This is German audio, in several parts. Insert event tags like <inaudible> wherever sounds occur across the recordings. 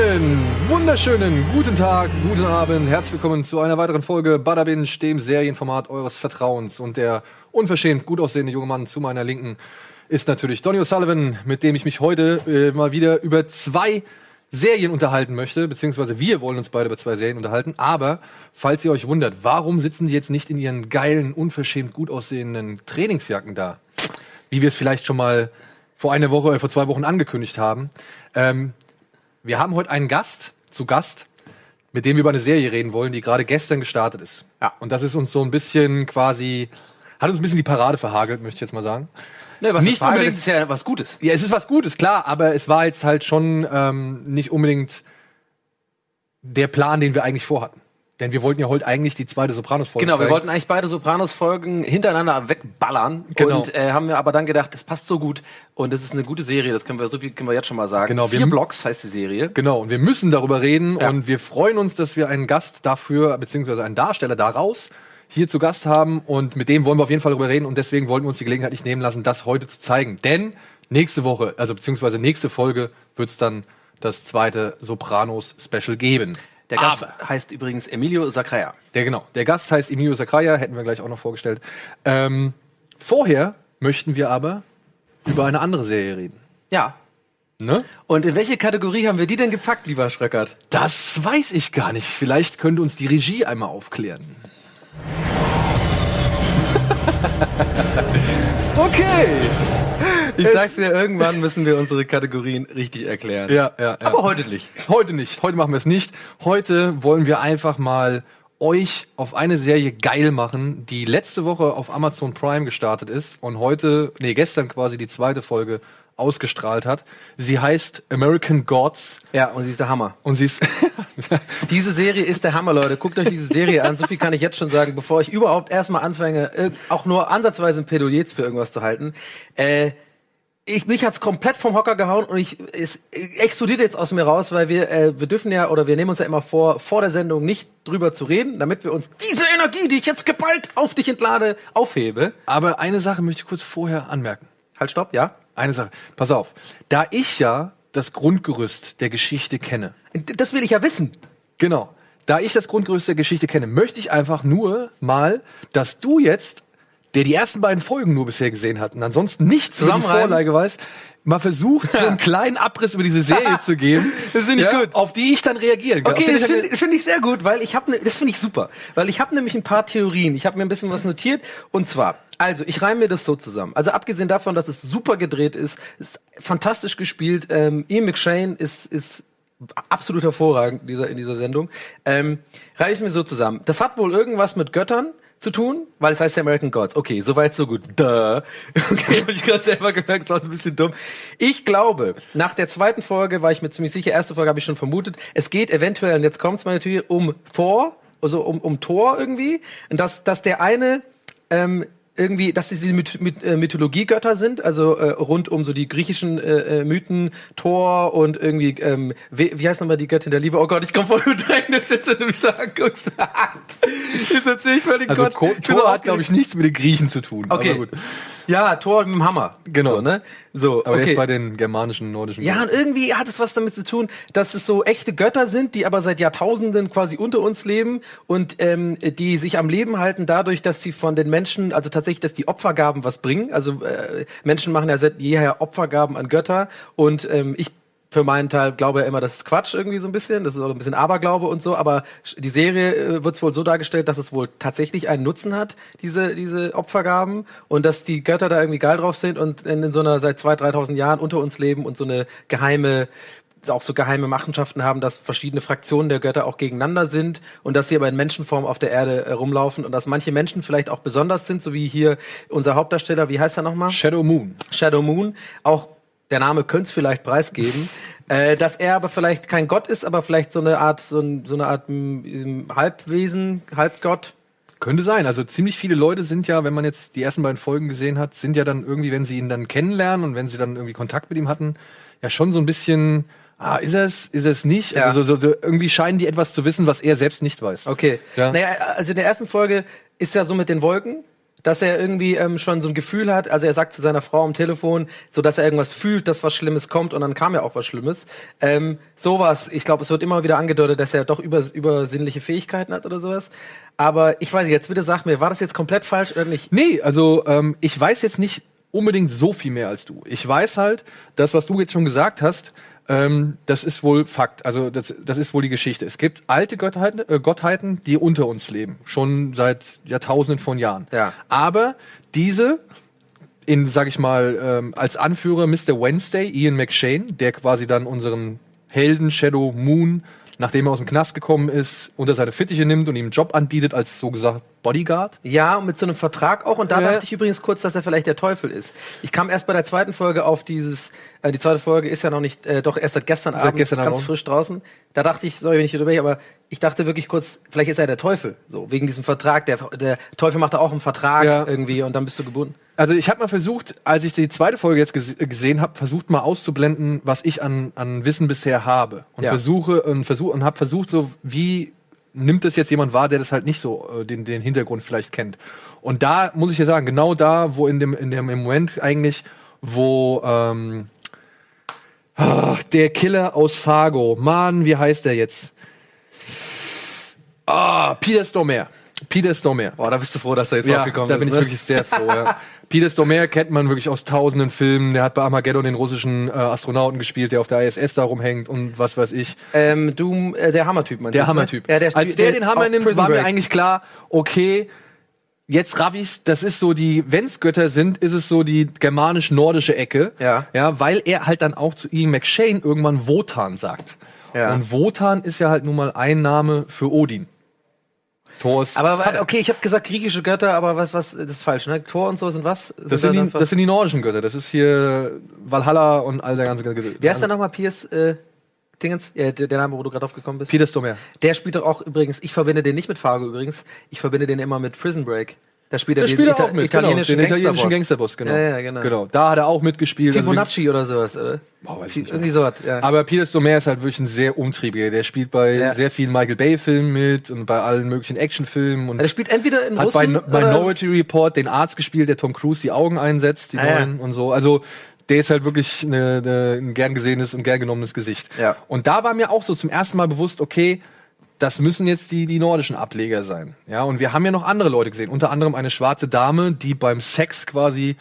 Einen wunderschönen guten Tag, guten Abend, herzlich willkommen zu einer weiteren Folge Bada Binge, dem Serienformat eures Vertrauens. Und der unverschämt gut aussehende junge Mann zu meiner Linken ist natürlich Donny O'Sullivan, mit dem ich mich heute äh, mal wieder über zwei Serien unterhalten möchte, beziehungsweise wir wollen uns beide über zwei Serien unterhalten. Aber falls ihr euch wundert, warum sitzen die jetzt nicht in ihren geilen, unverschämt gut aussehenden Trainingsjacken da? Wie wir es vielleicht schon mal vor einer Woche, äh, vor zwei Wochen angekündigt haben. Ähm, wir haben heute einen Gast zu Gast, mit dem wir über eine Serie reden wollen, die gerade gestern gestartet ist. Ja. Und das ist uns so ein bisschen quasi, hat uns ein bisschen die Parade verhagelt, möchte ich jetzt mal sagen. Ne, was Nicht unbedingt- ist ja was Gutes. Ja, es ist was Gutes, klar, aber es war jetzt halt schon ähm, nicht unbedingt der Plan, den wir eigentlich vorhatten. Denn wir wollten ja heute eigentlich die zweite Sopranos-Folge Genau, wir zeigen. wollten eigentlich beide Sopranos-Folgen hintereinander wegballern. Genau. Und äh, haben wir aber dann gedacht, das passt so gut. Und das ist eine gute Serie, das können wir, so viel können wir jetzt schon mal sagen. Genau, wir Vier Blocks heißt die Serie. Genau, und wir müssen darüber reden Ja. und wir freuen uns, dass wir einen Gast dafür, beziehungsweise einen Darsteller daraus hier zu Gast haben und mit dem wollen wir auf jeden Fall darüber reden und deswegen wollten wir uns die Gelegenheit nicht nehmen lassen, das heute zu zeigen. Denn nächste Woche, also beziehungsweise nächste Folge, wird es dann das zweite Sopranos-Special geben. Der Gast Aber- heißt übrigens Emilio Sacraia. Der genau. Der Gast heißt Emilio Sacraia, hätten wir gleich auch noch vorgestellt. Ähm, vorher möchten wir aber über eine andere Serie reden. Ja. Ne? Und in welche Kategorie haben wir die denn gepackt, lieber Schröckert? Das weiß ich gar nicht. Vielleicht könnte uns die Regie einmal aufklären. okay. Ich sag's dir, irgendwann müssen wir unsere Kategorien richtig erklären. Ja, ja, ja. Aber heute nicht. Heute nicht. Heute machen wir es nicht. Heute wollen wir einfach mal euch auf eine Serie geil machen, die letzte Woche auf Amazon Prime gestartet ist und heute, nee, gestern quasi die zweite Folge ausgestrahlt hat. Sie heißt American Gods Ja, und sie ist der Hammer. und sie ist <laughs> Diese Serie ist der Hammer, Leute. Guckt euch diese Serie an. So viel kann ich jetzt schon sagen, bevor ich überhaupt erstmal anfange, irg- auch nur ansatzweise ein Plädoyer für irgendwas zu halten. Äh, ich, mich hat's komplett vom Hocker gehauen und ich, es explodiert jetzt aus mir raus, weil wir, äh, wir dürfen ja, oder wir nehmen uns ja immer vor, vor der Sendung nicht drüber zu reden, damit wir uns diese Energie, die ich jetzt geballt auf dich entlade, aufhebe. Aber eine Sache möchte ich kurz vorher anmerken. Halt, stopp, ja? Eine Sache. Pass auf. Da ich ja das Grundgerüst der Geschichte kenne, Das will ich ja wissen. Genau. Da ich das Grundgerüst der Geschichte kenne, möchte ich einfach nur mal, dass du jetzt, der die ersten beiden Folgen nur bisher gesehen hat und ansonsten nichts über die. Vorlage weiß, mal versucht, so einen <laughs> kleinen Abriss über diese Serie zu geben, <laughs> Das finde ich gut. auf die ich dann reagieren kann. Okay, das finde find ich sehr gut, weil ich habe ne, das finde ich super, weil ich habe nämlich ein paar Theorien. Ich habe mir ein bisschen was notiert und zwar, also ich reime mir das so zusammen. Also abgesehen davon, dass es super gedreht ist, ist fantastisch gespielt. Ähm, Ian McShane ist ist absolut hervorragend in dieser in dieser Sendung. Ähm, reiche ich mir so zusammen. Das hat wohl irgendwas mit Göttern zu tun, weil es heißt American Gods. Okay, soweit so gut. Duh. <laughs> Okay, habe ich gerade selber gemerkt, das war ein bisschen dumm. Ich glaube, nach der zweiten Folge war ich mir ziemlich sicher, erste Folge habe ich schon vermutet, es geht eventuell, und jetzt kommt's meine Theorie, um Thor, also um, um Thor irgendwie, und dass, dass der eine ähm, irgendwie, dass sie diese Myth Myth äh, Mythologiegötter sind, also äh, rund um so die griechischen äh, äh, Mythen, Thor und irgendwie, ähm, wie, wie heißt nochmal die Göttin der Liebe? Oh Gott, ich komme voll mit rein, das jetzt, wenn du mich so anguckst. <laughs> jetzt erzähl ich also Gott. Ko- Ich bin so Thor hat, glaube ich, nichts mit den Griechen zu tun. Okay. Ja, Thor mit dem Hammer. Genau. So, ne? So, Aber okay. ist bei den germanischen, nordischen. Ja, und irgendwie hat es was damit zu tun, dass es so echte Götter sind, die aber seit Jahrtausenden quasi unter uns leben und ähm, die sich am Leben halten dadurch, dass sie von den Menschen, also tatsächlich, dass die Opfergaben was bringen. Also äh, Menschen machen ja seit jeher Opfergaben an Götter und ähm, ich für meinen Teil glaube ja immer, das ist Quatsch irgendwie so ein bisschen, das ist auch ein bisschen Aberglaube und so, aber die Serie äh, wird wohl so dargestellt, dass es wohl tatsächlich einen Nutzen hat, diese, diese Opfergaben und dass die Götter da irgendwie geil drauf sind und in, in so einer seit 2.000, 3.000 Jahren unter uns leben und so eine geheime auch so geheime Machenschaften haben, dass verschiedene Fraktionen der Götter auch gegeneinander sind und dass sie aber in Menschenform auf der Erde äh, rumlaufen und dass manche Menschen vielleicht auch besonders sind, so wie hier unser Hauptdarsteller, wie heißt er nochmal? Shadow Moon. Shadow Moon, auch der Name könnte es vielleicht preisgeben, <laughs> äh, dass er aber vielleicht kein Gott ist, aber vielleicht so eine Art, so, ein, so eine Art m, Halbwesen, Halbgott. Könnte sein. Also ziemlich viele Leute sind ja, wenn man jetzt die ersten beiden Folgen gesehen hat, sind ja dann irgendwie, wenn sie ihn dann kennenlernen und wenn sie dann irgendwie Kontakt mit ihm hatten, ja schon so ein bisschen, ah, ist es, ist es nicht? Ja. Also so, so, irgendwie scheinen die etwas zu wissen, was er selbst nicht weiß. Okay. Ja. Naja, also in der ersten Folge ist ja so mit den Wolken. Dass er irgendwie ähm, schon so ein Gefühl hat, also er sagt zu seiner Frau am Telefon, so dass er irgendwas fühlt, dass was Schlimmes kommt und dann kam ja auch was Schlimmes. Ähm, sowas, ich glaube, es wird immer wieder angedeutet, dass er doch über, übersinnliche Fähigkeiten hat oder sowas. Aber ich weiß jetzt bitte sag mir, war das jetzt komplett falsch oder nicht? Nee, also ähm, ich weiß jetzt nicht unbedingt so viel mehr als du. Ich weiß halt, das, was du jetzt schon gesagt hast, ähm, das ist wohl Fakt. Also das, das ist wohl die Geschichte. Es gibt alte Gottheiten, äh, Gottheiten, die unter uns leben, schon seit Jahrtausenden von Jahren. Ja. Aber diese in, sag ich mal, ähm, als Anführer Mr. Wednesday, Ian McShane, der quasi dann unseren Helden Shadow Moon nachdem er aus dem Knast gekommen ist, unter seine Fittiche nimmt und ihm einen Job anbietet als so gesagt Bodyguard. Ja, und mit so einem Vertrag auch. Und da Ja. dachte ich übrigens kurz, dass er vielleicht der Teufel ist. Ich kam erst bei der zweiten Folge auf dieses, äh, die zweite Folge ist ja noch nicht, äh, doch erst seit gestern Seit Abend, gestern ganz Abend. frisch draußen. Da dachte ich, sorry, wenn ich drüber, aber ich dachte wirklich kurz, vielleicht ist er der Teufel. So, wegen diesem Vertrag. Der, der Teufel macht da auch einen Vertrag Ja. irgendwie und dann bist du gebunden. Also ich habe mal versucht, als ich die zweite Folge jetzt ges gesehen habe, versucht mal auszublenden, was ich an, an Wissen bisher habe und Ja. versuche und versuche und habe versucht, so wie nimmt das jetzt jemand wahr, der das halt nicht so äh, den den Hintergrund vielleicht kennt. Und da muss ich ja sagen, genau da, wo in dem in dem im Moment eigentlich, wo ähm, ach, der Killer aus Fargo, Mann, wie heißt der jetzt? Ah, Peter Stormare. Peter Stormare. Boah, da bist du froh, dass er jetzt Ja, aufgekommen da ist. bin ich ne? wirklich sehr froh. Ja. Peter Stormare kennt man wirklich aus tausenden Filmen. Der hat bei Armageddon den russischen äh, Astronauten gespielt, der auf der ISS da rumhängt und was weiß ich. Ähm, du, äh, der Hammertyp, meinst Der du, Hammertyp. Ne? Ja, der, Als der den Hammer nimmt, Prison war mir Break. eigentlich klar, okay, jetzt raff ich's, das ist so die, wenn's Götter sind, ist es so die germanisch-nordische Ecke. Ja. Ja, weil er halt dann auch zu Ian McShane irgendwann Wotan sagt. Ja. Und Wotan ist ja halt nun mal ein Name für Odin. Thors Aber wa- Vater. okay, ich habe gesagt griechische Götter, aber was, was, das ist falsch, ne? Thor und so sind was? Das sind, die, einfach- das sind die nordischen Götter. Das ist hier Valhalla und all der ganze Gedöns. Wer ist da nochmal Piers äh, Dingens? Äh, der, Name, wo du gerade drauf gekommen bist? Peter Stormare. Der spielt doch auch übrigens, ich verbinde den nicht mit Fargo übrigens, ich verbinde den immer mit Prison Break. Da spielt er den spielt er Ita auch mit, genau, den italienischen italienischen Gangsterboss. Genau. Ja, ja, genau. genau. Da hat er auch mitgespielt. Also Fibonacci oder sowas, oder? Boah, weiß Fi- nicht Irgendwie sowas, ja. Aber Peter Stormare ist halt wirklich ein sehr umtriebiger. Der spielt bei Ja. sehr vielen Michael Bay-Filmen mit und bei allen möglichen Actionfilmen und der spielt entweder in hat bei Russen No- oder Minority Report den Arzt gespielt, der Tom Cruise die Augen einsetzt, die Ah, ja. neuen und so. Also der ist halt wirklich eine, eine, ein gern gesehenes und gern genommenes Gesicht. Ja. Und da war mir auch so zum ersten Mal bewusst, okay, das müssen jetzt die, die nordischen Ableger sein. Ja, und wir haben ja noch andere Leute gesehen. Unter anderem eine schwarze Dame, die beim Sex quasi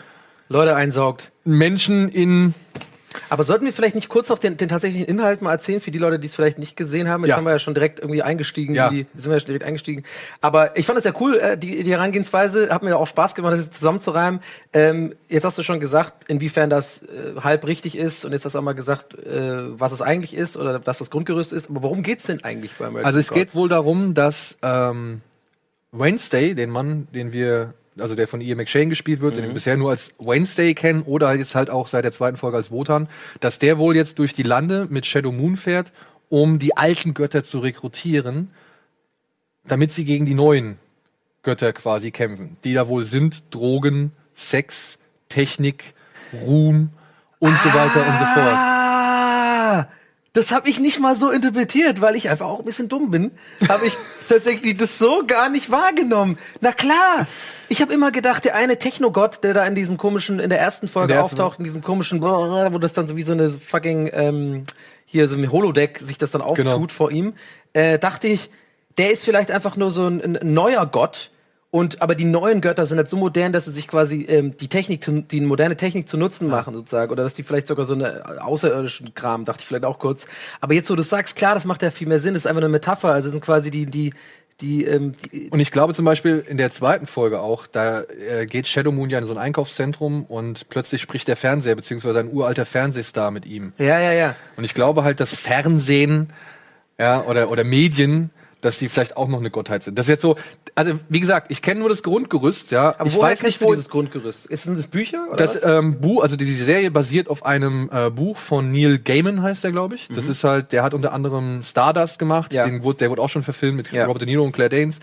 Leute einsaugt. Menschen in Aber sollten wir vielleicht nicht kurz noch den, den tatsächlichen Inhalt mal erzählen für die Leute, die es vielleicht nicht gesehen haben? Jetzt Ja. haben wir ja schon direkt irgendwie eingestiegen. Ja. Die, sind wir ja schon direkt eingestiegen. Aber ich fand es ja cool, äh, die, die Herangehensweise. Hat mir auch Spaß gemacht, das zusammenzureimen. Ähm, jetzt hast du schon gesagt, inwiefern das äh, halb richtig ist. Und jetzt hast du auch mal gesagt, äh, was es eigentlich ist oder dass das Grundgerüst ist. Aber worum geht's denn eigentlich bei American Also es Gods? geht wohl darum, dass ähm, Wednesday, den Mann, den wir, also der von Ian McShane gespielt wird, den wir bisher nur als Wednesday kennen oder jetzt halt auch seit der zweiten Folge als Wotan, dass der wohl jetzt durch die Lande mit Shadow Moon fährt, um die alten Götter zu rekrutieren, damit sie gegen die neuen Götter quasi kämpfen, die da wohl sind Drogen, Sex, Technik, Ruhm und so weiter und so fort. Das habe ich nicht mal so interpretiert, weil ich einfach auch ein bisschen dumm bin. Habe ich <laughs> tatsächlich das so gar nicht wahrgenommen. Na klar. Ich habe immer gedacht, der eine Technogott, der da in diesem komischen, in der ersten Folge der ersten- auftaucht, in diesem komischen, wo das dann so wie so eine fucking, ähm, hier so ein Holodeck sich das dann auftut Genau. vor ihm, äh, dachte ich, der ist vielleicht einfach nur so ein, ein neuer Gott. Und aber die neuen Götter sind halt so modern, dass sie sich quasi ähm, die Technik, die moderne Technik zu Nutzen machen sozusagen, oder dass die vielleicht sogar so eine außerirdischen Kram, dachte ich vielleicht auch kurz. Aber jetzt, wo du sagst, klar, das macht ja viel mehr Sinn, das ist einfach eine Metapher. Also sind quasi die die die, ähm, die Und ich glaube zum Beispiel in der zweiten Folge auch, da äh, geht Shadow Moon ja in so ein Einkaufszentrum und plötzlich spricht der Fernseher, beziehungsweise ein uralter Fernsehstar mit ihm. ja ja ja. Und ich glaube halt, dass Fernsehen ja, oder, oder Medien, dass die vielleicht auch noch eine Gottheit sind. Das ist jetzt so, also wie gesagt, ich kenne nur das Grundgerüst, ja. Aber ich weiß nicht, wo dieses Grundgerüst? Ist sind das Bücher oder das ähm, Buch, also diese Serie basiert auf einem äh, Buch von Neil Gaiman, heißt der, glaube ich. Das ist halt, der hat unter anderem Stardust gemacht, Mhm. Ja. den wurde, der wurde auch schon verfilmt mit Ja. Robert De Niro und Claire Danes.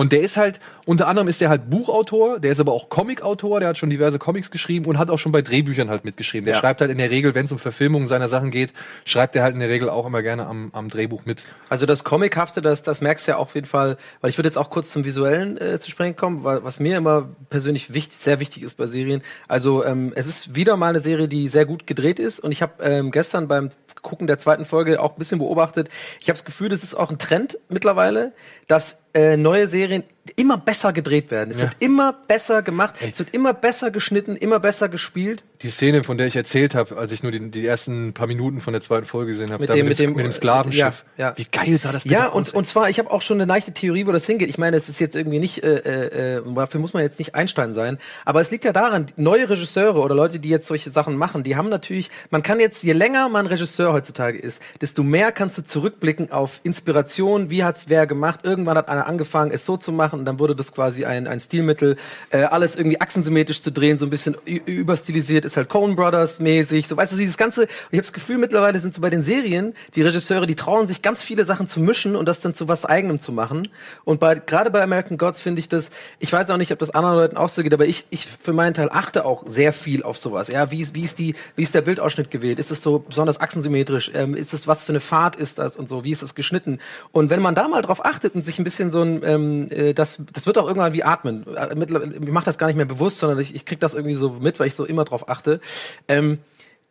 Und der ist halt, unter anderem ist der halt Buchautor, der ist aber auch Comicautor, der hat schon diverse Comics geschrieben und hat auch schon bei Drehbüchern halt mitgeschrieben. Der Ja. schreibt halt in der Regel, wenn es um Verfilmungen seiner Sachen geht, schreibt er halt in der Regel auch immer gerne am, am Drehbuch mit. Also das Comichafte, das, das merkst du ja auch auf jeden Fall, weil ich würde jetzt auch kurz zum Visuellen äh, zu sprechen kommen, weil, was mir immer persönlich wichtig, sehr wichtig ist bei Serien. Also ähm, es ist wieder mal eine Serie, die sehr gut gedreht ist und ich habe ähm, gestern beim Gucken der zweiten Folge auch ein bisschen beobachtet. Ich habe das Gefühl, das ist auch ein Trend mittlerweile, dass äh, neue Serien immer besser gedreht werden. Es Ja. wird immer besser gemacht, es wird immer besser geschnitten, immer besser gespielt. Die Szene, von der ich erzählt habe, als ich nur die, die ersten paar Minuten von der zweiten Folge gesehen habe, Mit mit, mit dem, mit dem Sklavenschiff. ja, ja. Wie geil sah das Ja, aus, und, ey. und zwar, ich habe auch schon eine leichte Theorie, wo das hingeht. Ich meine, es ist jetzt irgendwie nicht, äh, äh, äh, dafür muss man jetzt nicht Einstein sein, aber es liegt ja daran, neue Regisseure oder Leute, die jetzt solche Sachen machen, die haben natürlich, man kann jetzt, je länger man Regisseur heutzutage ist, desto mehr kannst du zurückblicken auf Inspiration, wie hat's wer gemacht, irgendwann hat einer angefangen, es so zu machen und dann wurde das quasi ein, ein Stilmittel, äh, alles irgendwie achsensymmetrisch zu drehen, so ein bisschen überstilisiert, ist halt Coen Brothers mäßig, so weißt du, dieses ganze, ich habe das Gefühl, mittlerweile sind so bei den Serien, die Regisseure, die trauen sich ganz viele Sachen zu mischen und das dann zu was eigenem zu machen. Und bei, gerade bei American Gods finde ich das, ich weiß auch nicht, ob das anderen Leuten auch so geht, aber ich, ich für meinen Teil achte auch sehr viel auf sowas. Ja, wie ist, wie ist die, wie ist der Bildausschnitt gewählt? Ist es so besonders achsensymmetrisch? Ähm, ist es, was für eine Fahrt ist das und so? Wie ist das geschnitten? Und wenn man da mal drauf achtet und sich ein bisschen so ein, ähm, äh, das, das wird auch irgendwann wie atmen. Äh, Ich mache das gar nicht mehr bewusst, sondern ich, ich krieg das irgendwie so mit, weil ich so immer drauf achte. Ähm,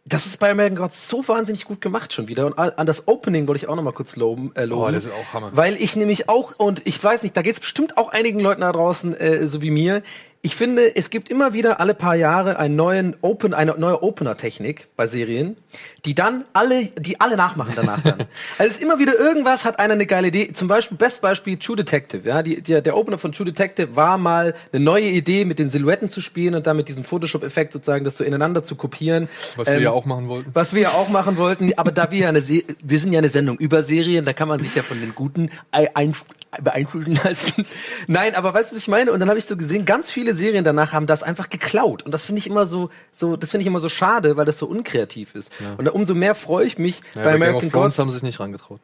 das ist bei American Gods so wahnsinnig gut gemacht schon wieder. Und an an das Opening wollte ich auch noch mal kurz loben. Äh, loben Oh, das ist auch Hammer. Weil ich nämlich auch, und ich weiß nicht, da geht es bestimmt auch einigen Leuten da draußen, äh, so wie mir. Ich finde, es gibt immer wieder alle paar Jahre einen neuen Open, eine neue Opener-Technik bei Serien, die dann alle, die alle nachmachen danach dann. <laughs> also es ist immer wieder irgendwas, hat einer eine geile Idee. Zum Beispiel, Bestbeispiel True Detective, ja. Die, die, der Opener von True Detective war mal eine neue Idee, mit den Silhouetten zu spielen und dann mit diesem Photoshop-Effekt sozusagen das so ineinander zu kopieren. Was wir Ähm, ja auch machen wollten. was wir ja auch machen wollten, aber da wir ja eine Se wir sind ja eine Sendung über Serien, da kann man sich ja von den guten ei- ein beeinflussen lassen. <laughs> Nein, aber weißt du, was ich meine? Und dann habe ich so gesehen, ganz viele Serien danach haben das einfach geklaut und das finde ich immer so so das finde ich immer so schade, weil das so unkreativ ist. Und da umso mehr freue ich mich Ja, bei bei Game of American Thrones Gods. Haben sie sich nicht rangetraut.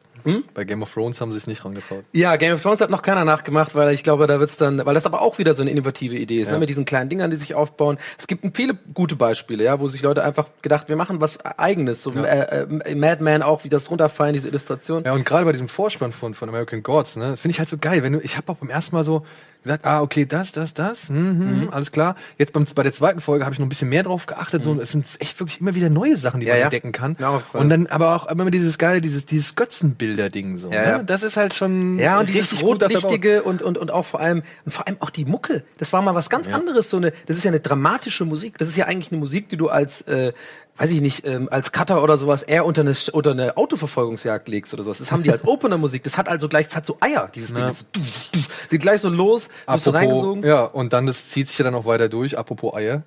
Bei Game of Thrones haben sie sich nicht rangetraut. Ja, Game of Thrones hat noch keiner nachgemacht, weil ich glaube, da wird's dann, weil das aber auch wieder so eine innovative Idee ist, Ja. ne, mit diesen kleinen Dingern, die sich aufbauen. Es gibt viele gute Beispiele, ja, wo sich Leute einfach gedacht, wir machen was Eigenes, so äh, äh, Madman auch, wie das runterfallen, diese Illustration. Ja, und gerade bei diesem Vorspann von, von American Gods, ne, finde ich halt so geil. Wenn du, ich habe auch beim ersten Mal so gesagt, ah, okay, das, das, das, mhm, Mhm. alles klar. Jetzt beim, bei der zweiten Folge habe ich noch ein bisschen mehr drauf geachtet. So, es sind echt wirklich immer wieder neue Sachen, die Mhm. Ja, man ja. entdecken kann. Ja, und dann aber auch immer dieses geile, dieses, dieses Götzenbilder-Ding so. Ja, ne? Das ist halt schon Ja, und dieses rotlichtige und, und, und auch vor allem, und vor allem auch die Mucke. Das war mal was ganz anderes, so eine, das ist ja eine dramatische Musik. Das ist ja eigentlich eine Musik, die du als, äh, weiß ich nicht, ähm, als Cutter oder sowas eher unter eine, unter eine Autoverfolgungsjagd legst oder sowas. Das haben die als <laughs> Opener-Musik. Das hat also gleich, das hat so Eier, dieses Ding. Ja. Das ist so, du, du, geht gleich so los, wirst du reingesogen. ja, und dann, das zieht sich ja dann auch weiter durch, apropos Eier.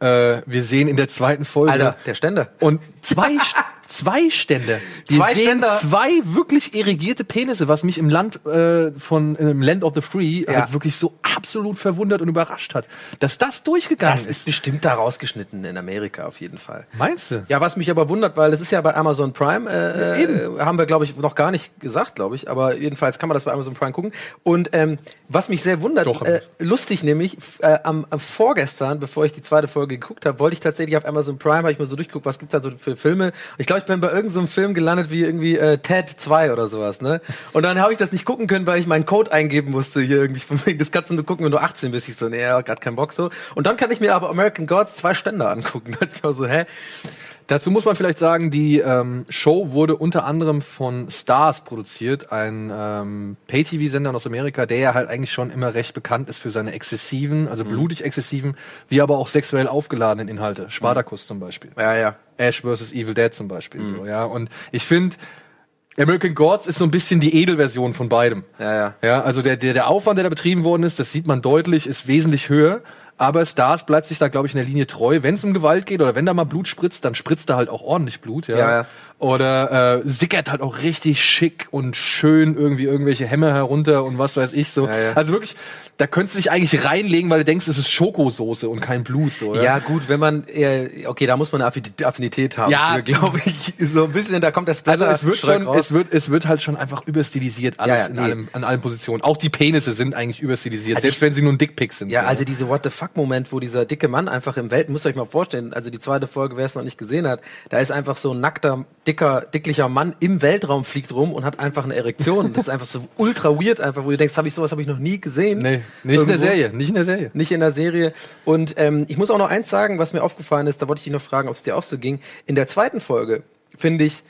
Äh, wir sehen in der zweiten Folge. Alter, der Ständer. Und zwei, <laughs> zwei Ständer. Wir Zwei sehen Ständer. zwei wirklich irrigierte Penisse, was mich im Land äh, von im Land of the Free Ja. halt wirklich so absolut verwundert und überrascht hat, dass das durchgegangen Das ist. ist bestimmt da rausgeschnitten in Amerika auf jeden Fall. Meinst du? Ja, was mich aber wundert, weil das ist ja bei Amazon Prime, äh, eben. äh, haben wir, glaube ich, noch gar nicht gesagt, glaube ich, aber jedenfalls kann man das bei Amazon Prime gucken. Und ähm, was mich sehr wundert, Doch, äh, lustig nämlich, äh, am, am vorgestern, bevor ich die zweite Folge geguckt habe, wollte ich tatsächlich auf Amazon Prime, habe ich mal so durchgeguckt, was gibt's da so für Filme. Ich glaube, ich bin bei irgendeinem so Film gelandet wie irgendwie äh, Ted 2 oder sowas, ne? Und dann habe ich das nicht gucken können, weil ich meinen Code eingeben musste hier irgendwie. Von wegen, das kannst du nur gucken, wenn du 18 bist. Ich so, nee, grad keinen Bock so. Und dann kann ich mir aber American Gods zwei Ständer angucken. <laughs> Da ich so, hä? Dazu muss man vielleicht sagen, die ähm, Show wurde unter anderem von Stars produziert, ein ähm, Pay-TV-Sender aus Amerika, der ja halt eigentlich schon immer recht bekannt ist für seine exzessiven, also blutig exzessiven, wie aber auch sexuell aufgeladenen Inhalte. Spartacus zum Beispiel. Ja, ja. Ash vs. Evil Dead zum Beispiel. So, ja. Und ich finde, American Gods ist so ein bisschen die Edelversion von beidem. Ja, ja. Ja, also der, der, der Aufwand, der da betrieben worden ist, das sieht man deutlich, ist wesentlich höher. Aber Stars bleibt sich da, glaube ich, in der Linie treu. Wenn es um Gewalt geht oder wenn da mal Blut spritzt, dann spritzt da halt auch ordentlich Blut. Ja. Ja, ja. Oder äh, sickert halt auch richtig schick und schön irgendwie irgendwelche Hämmer herunter und was weiß ich so. Ja, ja. Also wirklich, da könntest du dich eigentlich reinlegen, weil du denkst, es ist Schokosoße und kein Blut. So, Ja, gut, wenn man, äh, okay, da muss man eine Affi- Affinität haben, Ja. glaube ich. So ein bisschen, da kommt der Splatter Also es wird schon, raus. es wird, es wird halt schon einfach überstilisiert alles Ja, ja, in nee. allem, an allen Positionen. Auch die Penisse sind eigentlich überstilisiert, Also selbst ich- wenn sie nur ein Dickpick sind. Ja, so. also diese What the fuck Moment, wo dieser dicke Mann einfach im Welt, müsst ihr euch mal vorstellen, also die zweite Folge, wer es noch nicht gesehen hat, da ist einfach so ein nackter, dicker, dicklicher Mann im Weltraum fliegt rum und hat einfach eine Erektion. Das ist einfach so <laughs> ultra weird einfach, wo du denkst, habe ich sowas habe ich noch nie gesehen. nee, nicht in der Irgendwo. Serie, nicht in der Serie. Nicht in der Serie. Und ähm, ich muss auch noch eins sagen, was mir aufgefallen ist, da wollte ich dich noch fragen, ob es dir auch so ging. In der zweiten Folge, finde ich,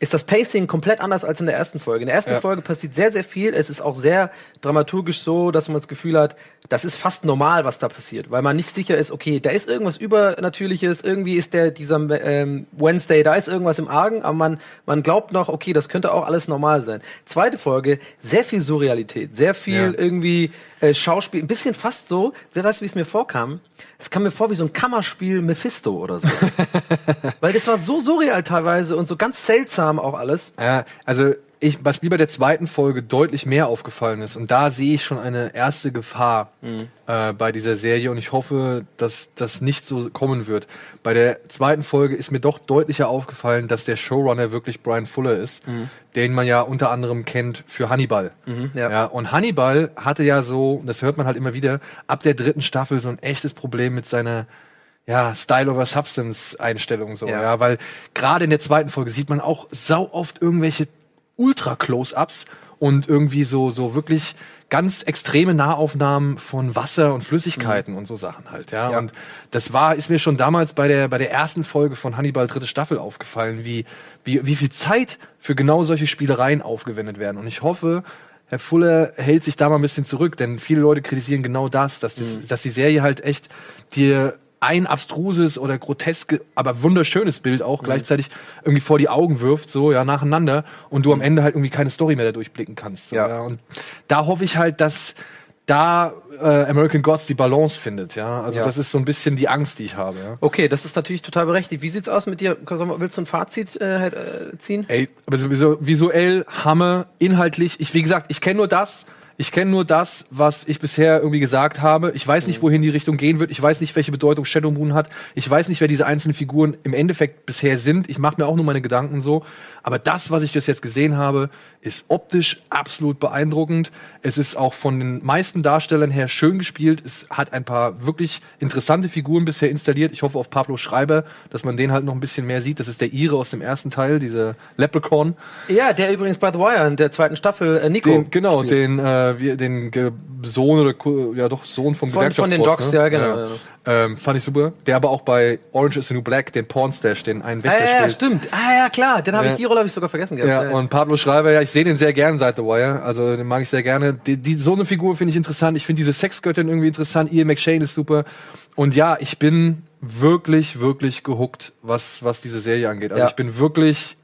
ist das Pacing komplett anders als in der ersten Folge. In der ersten Ja. Folge passiert sehr, sehr viel. Es ist auch sehr dramaturgisch so, dass man das Gefühl hat, das ist fast normal, was da passiert, weil man nicht sicher ist, okay, da ist irgendwas Übernatürliches, irgendwie ist der dieser ähm, Wednesday, da ist irgendwas im Argen, aber man man glaubt noch, okay, das könnte auch alles normal sein. Zweite Folge, sehr viel Surrealität, sehr viel Ja. irgendwie äh, Schauspiel, ein bisschen fast so, wer weiß, wie es mir vorkam. Es kam mir vor wie so ein Kammerspiel Mephisto oder so. <laughs> Weil das war so surreal teilweise und so ganz seltsam auch alles. Ja, also ich, was mir bei der zweiten Folge deutlich mehr aufgefallen ist, und da sehe ich schon eine erste Gefahr Mhm. äh, bei dieser Serie und ich hoffe, dass das nicht so kommen wird. Bei der zweiten Folge ist mir doch deutlicher aufgefallen, dass der Showrunner wirklich Brian Fuller ist, den man ja unter anderem kennt für Hannibal. Mhm. ja. ja, und Hannibal hatte ja so, das hört man halt immer wieder, ab der dritten Staffel so ein echtes Problem mit seiner ja, Style over Substance Einstellung so, Ja. ja, weil gerade in der zweiten Folge sieht man auch sau oft irgendwelche ultra Close-ups und irgendwie so so wirklich ganz extreme Nahaufnahmen von Wasser und Flüssigkeiten und so Sachen halt, ja? Ja. Und das war ist mir schon damals bei der bei der ersten Folge von Hannibal dritte Staffel aufgefallen, wie wie wie viel Zeit für genau solche Spielereien aufgewendet werden und ich hoffe Herr Fuller hält sich da mal ein bisschen zurück, denn viele Leute kritisieren genau das, dass, das, dass die Serie halt echt dir ein abstruses oder groteske, aber wunderschönes Bild auch gleichzeitig irgendwie vor die Augen wirft, so ja nacheinander und du am Ende halt irgendwie keine Story mehr dadurch blicken kannst. So, Ja. ja. Und da hoffe ich halt, dass da äh, American Gods die Balance findet, ja. Also Ja. das ist so ein bisschen die Angst, die ich habe, ja. Okay, das ist natürlich total berechtigt. Wie sieht's aus mit dir? Willst du ein Fazit äh, halt, äh, ziehen? Ey, aber sowieso visuell, Hammer, inhaltlich. Ich, wie gesagt, ich kenne nur das. Ich kenne nur das, was ich bisher irgendwie gesagt habe. Ich weiß nicht, wohin die Richtung gehen wird. Ich weiß nicht, welche Bedeutung Shadow Moon hat. Ich weiß nicht, wer diese einzelnen Figuren im Endeffekt bisher sind. Ich mache mir auch nur meine Gedanken so. Aber das, was ich bis jetzt gesehen habe, ist optisch absolut beeindruckend. Es ist auch von den meisten Darstellern her schön gespielt. Es hat ein paar wirklich interessante Figuren bisher installiert. Ich hoffe auf Pablo Schreiber, dass man den halt noch ein bisschen mehr sieht. Das ist der Ire aus dem ersten Teil, dieser Leprechaun. Ja, der übrigens bei The Wire in der zweiten Staffel äh, Nico. Den, genau, spielt. den, äh, wir, den Sohn oder ja doch Sohn vom Von- von den Gewerkschaftsboss, Docs, ne? ja, genau, ja. Ähm, fand ich super. Der aber auch bei Orange is the New Black, den Pornstash, den einen Ah, Wächter ja, ja, spielt. stimmt. Ah, ja, klar. Den habe Ja. ich, die Rolle habe ich sogar vergessen gehabt. Ja, Ja, und Pablo Schreiber, ja, ich sehe den sehr gern seit The Wire. Also den mag ich sehr gerne. Die, die, so eine Figur finde ich interessant. Ich finde diese Sexgöttin irgendwie interessant. Ian McShane ist super. Und ja, ich bin wirklich, wirklich gehuckt, was, was diese Serie angeht. Also Ja. ich bin wirklich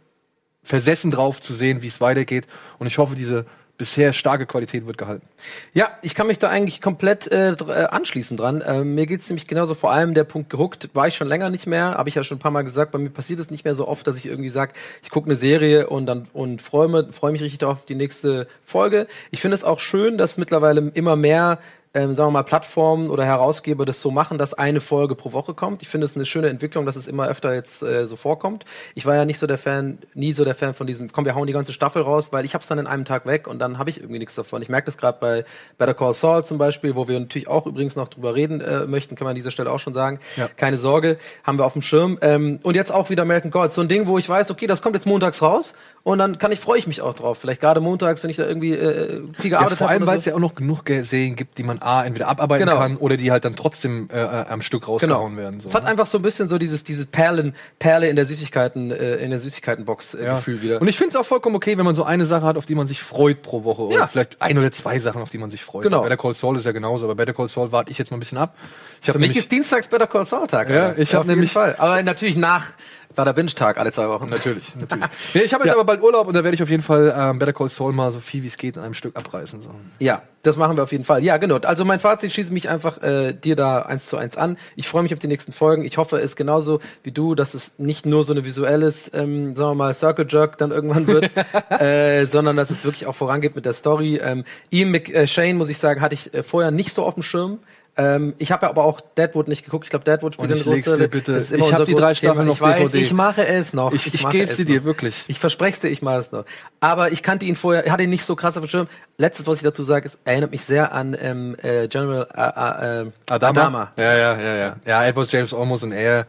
versessen drauf zu sehen, wie es weitergeht. Und ich hoffe, diese bisher starke Qualität wird gehalten. Ja, ich kann mich da eigentlich komplett äh, äh, anschließen dran. Ähm, mir geht's nämlich genauso, vor allem der Punkt gehuckt, war ich schon länger nicht mehr, habe ich ja schon ein paar Mal gesagt, bei mir passiert es nicht mehr so oft, dass ich irgendwie sage, ich gucke eine Serie und dann und freue mich, freu mich richtig darauf auf die nächste Folge. Ich finde es auch schön, dass mittlerweile immer mehr ähm, sagen wir mal, Plattformen oder Herausgeber das so machen, dass eine Folge pro Woche kommt. Ich finde es eine schöne Entwicklung, dass es immer öfter jetzt äh, so vorkommt. Ich war ja nicht so der Fan, nie so der Fan von diesem, komm, wir hauen die ganze Staffel raus, weil ich hab's dann in einem Tag weg und dann habe ich irgendwie nichts davon. Ich merke das gerade bei Better Call Saul zum Beispiel, wo wir natürlich auch übrigens noch drüber reden äh, möchten, kann man an dieser Stelle auch schon sagen. Ja. Keine Sorge, haben wir auf dem Schirm. Ähm, und jetzt auch wieder American Gods, so ein Ding, wo ich weiß, okay, das kommt jetzt montags raus und dann kann ich, freue ich mich auch drauf. Vielleicht gerade montags, wenn ich da irgendwie äh, viel Ja, gearbeitet vor allem, habe. weil es ja auch noch genug Ge- Serien gibt, die man A, entweder abarbeiten Genau. kann oder die halt dann trotzdem äh, äh, am Stück rausgehauen werden. So, Es hat ne? einfach so ein bisschen so dieses, dieses Perlen, Perle in der Süßigkeiten, äh, in der Süßigkeitenbox äh, Ja. Gefühl wieder. Und ich finde es auch vollkommen okay, wenn man so eine Sache hat, auf die man sich freut pro Woche. Oder Ja. vielleicht ein oder zwei Sachen, auf die man sich freut. Genau. Bei Better Call Saul ist ja genauso, aber Better Call Saul warte ich jetzt mal ein bisschen ab. Ich Für habe mich ist Dienstags Better Call Saul Tag. Ja, ich hab Auf jeden nämlich- Fall. Aber natürlich nach Bada Binge Tag alle zwei Wochen. Natürlich, <laughs> natürlich. nee, ich habe jetzt ja. aber bald Urlaub und da werde ich auf jeden Fall ähm, Better Call Saul mal so viel wie es geht in einem Stück abreißen. So. Ja, das machen wir auf jeden Fall. Ja, genau. Also mein Fazit schließe mich einfach äh, dir da eins zu eins an. Ich freue mich auf die nächsten Folgen. Ich hoffe, es genauso wie du, dass es nicht nur so eine visuelles, ähm, sagen wir mal, Circle Jerk dann irgendwann wird, <laughs> äh, sondern dass es wirklich auch vorangeht mit der Story. Ähm, Ian McShane, muss ich sagen, hatte ich äh, vorher nicht so auf dem Schirm. Ähm, ich habe aber auch Deadwood nicht geguckt. Ich glaube, Deadwood spielt eine große Rolle. Bitte. Ich habe die drei Staffeln noch ich weiß, DVD. Ich mache es noch. Ich, ich, ich gebe sie dir wirklich. Ich verspreche dir, ich mache es noch. Aber ich kannte ihn vorher, hatte ihn nicht so krass auf dem Schirm. Letztes, was ich dazu sage, ist, erinnert mich sehr an ähm, äh, General äh, äh, Adama. Adama. Ja, ja, ja, ja. Ja, Edward James Olmos und er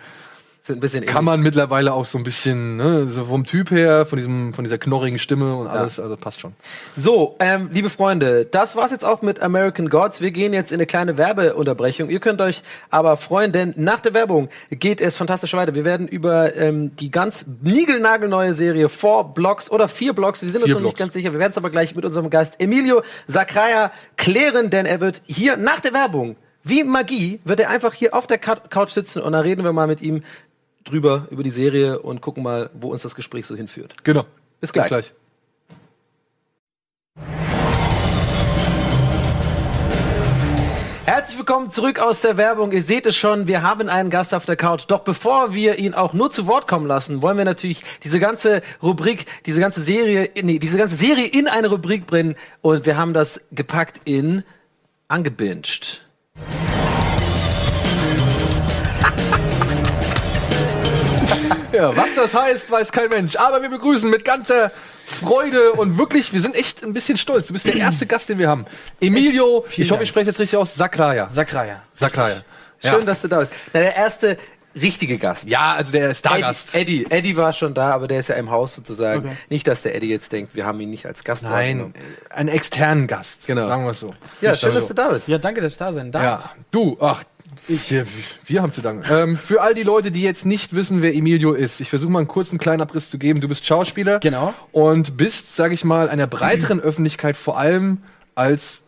sind ein bisschen Kann man mittlerweile auch so ein bisschen, ne, so vom Typ her, von diesem, von dieser knorrigen Stimme und alles, ja. also passt schon. So, ähm, liebe Freunde, das war's jetzt auch mit American Gods. Wir gehen jetzt in eine kleine Werbeunterbrechung. Ihr könnt euch aber freuen, denn nach der Werbung geht es fantastisch weiter. Wir werden über ähm, die ganz niegelnagelneue Serie Four Blocks oder vier Blocks, wir sind uns noch nicht ganz sicher, wir werden es aber gleich mit unserem Gast Emilio Sacraia klären, denn er wird hier nach der Werbung wie Magie wird er einfach hier auf der Couch sitzen und dann reden wir mal mit ihm drüber, über die Serie und gucken mal, wo uns das Gespräch so hinführt. Genau. Bis gleich. Bis gleich. Herzlich willkommen zurück aus der Werbung. Ihr seht es schon, wir haben einen Gast auf der Couch. Doch bevor wir ihn auch nur zu Wort kommen lassen, wollen wir natürlich diese ganze Rubrik, diese ganze Serie, nee, diese ganze Serie in eine Rubrik bringen. Und wir haben das gepackt in angebinged. Ja, was das heißt, weiß kein Mensch. Aber wir begrüßen mit ganzer Freude und wirklich, wir sind echt ein bisschen stolz. Du bist der erste Gast, den wir haben. Emilio, ich hoffe, ich spreche jetzt richtig aus, Sakraya. Sakraya. Sakraya. Schön, ja. dass du da bist. Na, der erste richtige Gast. Ja, also der Stargast. Eddie, Eddie, Eddie war schon da, aber der ist ja im Haus sozusagen. Okay. Nicht, dass der Eddie jetzt denkt, wir haben ihn nicht als Gast Nein, einen externen Gast. Genau. Sagen wir es so. Ja, schön, dass du da bist. Ja, danke, dass ich da sein darf. Ja, du, ach, ich, wir, wir haben zu danken. Ähm, für all die Leute, die jetzt nicht wissen, wer Emilio ist, ich versuche mal einen kurzen kleinen Abriss zu geben. Du bist Schauspieler. Genau. Und bist, sage ich mal, einer breiteren <clears throat> Öffentlichkeit vor allem als,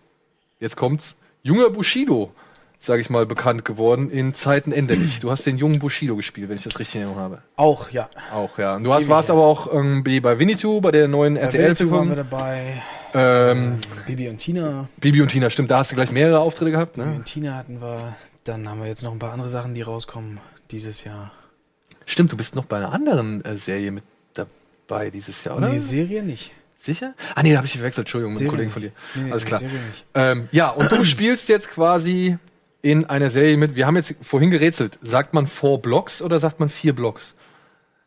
jetzt kommt's, junger Bushido, sage ich mal, bekannt geworden in Zeiten Enderlich. Du hast den jungen Bushido gespielt, wenn ich das richtig in Erinnerung habe. Auch, ja. Auch, ja. Und du hast, warst aber auch irgendwie bei Winnetou, bei der neuen RTL-Film. waren wir dabei. Ähm, Bibi und Tina. Bibi und Tina, stimmt. Da hast du gleich mehrere Auftritte gehabt, ne? Bibi und Tina hatten wir. Dann haben wir jetzt noch ein paar andere Sachen, die rauskommen dieses Jahr. Stimmt, du bist noch bei einer anderen äh, Serie mit dabei dieses Jahr, oder? Nee, Serie nicht. Sicher? Ah, nee, da habe ich verwechselt. Entschuldigung, mit einem Kollegen von dir. Nee, Alles klar. Serie nicht. Ähm, ja, und du <clears throat> spielst jetzt quasi in einer Serie mit. Wir haben jetzt vorhin gerätselt. Sagt man four Blocks oder sagt man vier Blocks?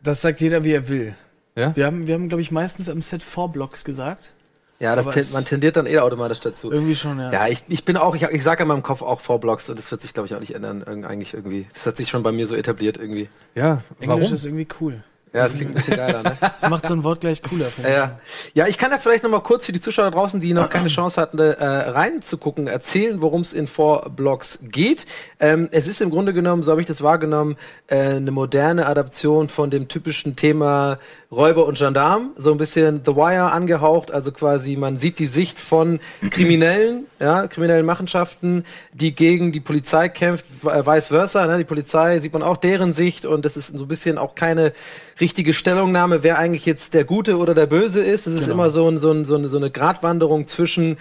Das sagt jeder, wie er will. Ja? Wir haben, wir haben glaube ich, meistens am Set four Blocks gesagt. Ja, das ten, man tendiert dann eh automatisch dazu. Irgendwie schon, ja. Ja, ich, ich bin auch, ich, ich sage in meinem Kopf auch Four Blocks und das wird sich, glaube ich, auch nicht ändern. Irg eigentlich irgendwie. Das hat sich schon bei mir so etabliert irgendwie. Ja, Englisch warum? ist irgendwie cool. Ja, das klingt ein bisschen geiler, ne? <laughs> Das macht so ein Wort gleich cooler. Ja. ja, ich kann ja vielleicht noch mal kurz für die Zuschauer draußen, die noch keine Chance hatten, äh, reinzugucken, erzählen, worum es in Four Blocks geht. Ähm, es ist im Grunde genommen, so habe ich das wahrgenommen, äh, eine moderne Adaption von dem typischen Thema Räuber und Gendarm, so ein bisschen The Wire angehaucht, also quasi man sieht die Sicht von Kriminellen, ja, kriminellen Machenschaften, die gegen die Polizei kämpft, äh, vice versa, ne? die Polizei sieht man auch deren Sicht und das ist so ein bisschen auch keine richtige Stellungnahme, wer eigentlich jetzt der Gute oder der Böse ist. Es ist genau. immer so, ein, so, ein, so, eine, so eine Gratwanderung zwischen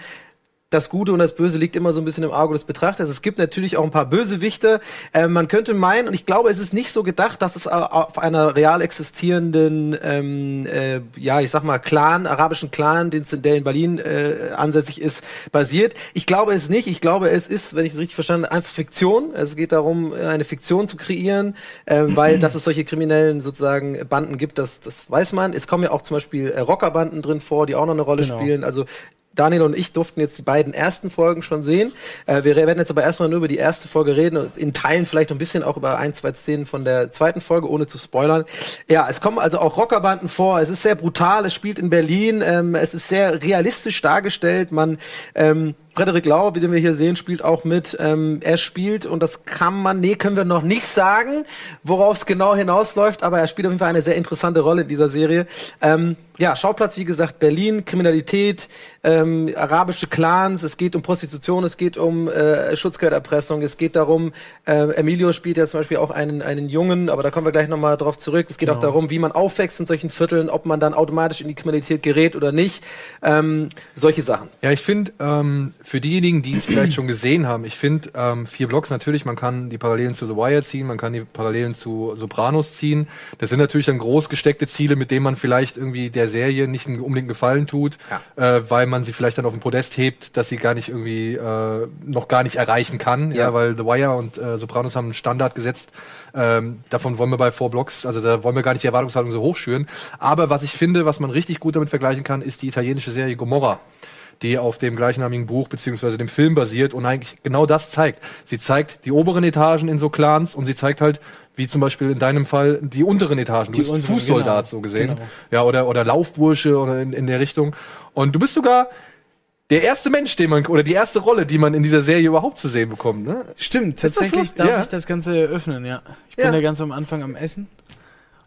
das Gute und das Böse liegt immer so ein bisschen im Auge des Betrachters. Es gibt natürlich auch ein paar Bösewichte. Äh, man könnte meinen, und ich glaube, es ist nicht so gedacht, dass es auf einer real existierenden, ähm, äh, ja, ich sag mal, Clan, arabischen Clan, den, der in Berlin äh, ansässig ist, basiert. Ich glaube es nicht. Ich glaube, es ist, wenn ich es richtig verstanden habe, einfach Fiktion. Es geht darum, eine Fiktion zu kreieren, äh, weil dass es solche kriminellen sozusagen Banden gibt, das, das weiß man. Es kommen ja auch zum Beispiel äh, Rockerbanden drin vor, die auch noch eine Rolle genau. spielen. Also Daniel und ich durften jetzt die beiden ersten Folgen schon sehen. Äh, wir werden jetzt aber erstmal nur über die erste Folge reden und in Teilen vielleicht noch ein bisschen auch über ein, zwei Szenen von der zweiten Folge, ohne zu spoilern. Ja, es kommen also auch Rockerbanden vor. Es ist sehr brutal. Es spielt in Berlin. Ähm, es ist sehr realistisch dargestellt. Man ähm, Frederik Lau, wie den wir hier sehen, spielt auch mit. Ähm, er spielt, und das kann man, nee, können wir noch nicht sagen, worauf es genau hinausläuft, aber er spielt auf jeden Fall eine sehr interessante Rolle in dieser Serie. Ähm, ja, Schauplatz, wie gesagt, Berlin, Kriminalität, ähm, arabische Clans, es geht um Prostitution, es geht um äh, Schutzgelderpressung, es geht darum, äh, Emilio spielt ja zum Beispiel auch einen, einen Jungen, aber da kommen wir gleich nochmal drauf zurück. Es geht Genau. auch darum, wie man aufwächst in solchen Vierteln, ob man dann automatisch in die Kriminalität gerät oder nicht. Ähm, solche Sachen. Ja, ich finde, ähm, für diejenigen, die es vielleicht schon gesehen haben, ich finde, ähm, vier Blocks natürlich, man kann die Parallelen zu The Wire ziehen, man kann die Parallelen zu Sopranos ziehen. Das sind natürlich dann groß gesteckte Ziele, mit denen man vielleicht irgendwie der Serie nicht unbedingt Gefallen tut, äh, weil man sie vielleicht dann auf den Podest hebt, dass sie gar nicht irgendwie äh, noch gar nicht erreichen kann, ja, Ja. weil The Wire und äh, Sopranos haben einen Standard gesetzt. Ähm, davon wollen wir bei Four Blocks, also da wollen wir gar nicht die Erwartungshaltung so hoch schüren. Aber was ich finde, was man richtig gut damit vergleichen kann, ist die italienische Serie Gomorra die auf dem gleichnamigen Buch beziehungsweise dem Film basiert und eigentlich genau das zeigt. Sie zeigt die oberen Etagen in so Clans und sie zeigt halt, wie zum Beispiel in deinem Fall, die unteren Etagen. Du Die bist unteren, Fußsoldat genau. so gesehen. Genau. Ja, oder, oder Laufbursche oder in, in der Richtung. Und du bist sogar der erste Mensch, den man, oder die erste Rolle, die man in dieser Serie überhaupt zu sehen bekommt, ne? Stimmt, das so? tatsächlich darf Ja. ich das Ganze eröffnen, ja. Ich bin Ja. da ganz am Anfang am Essen.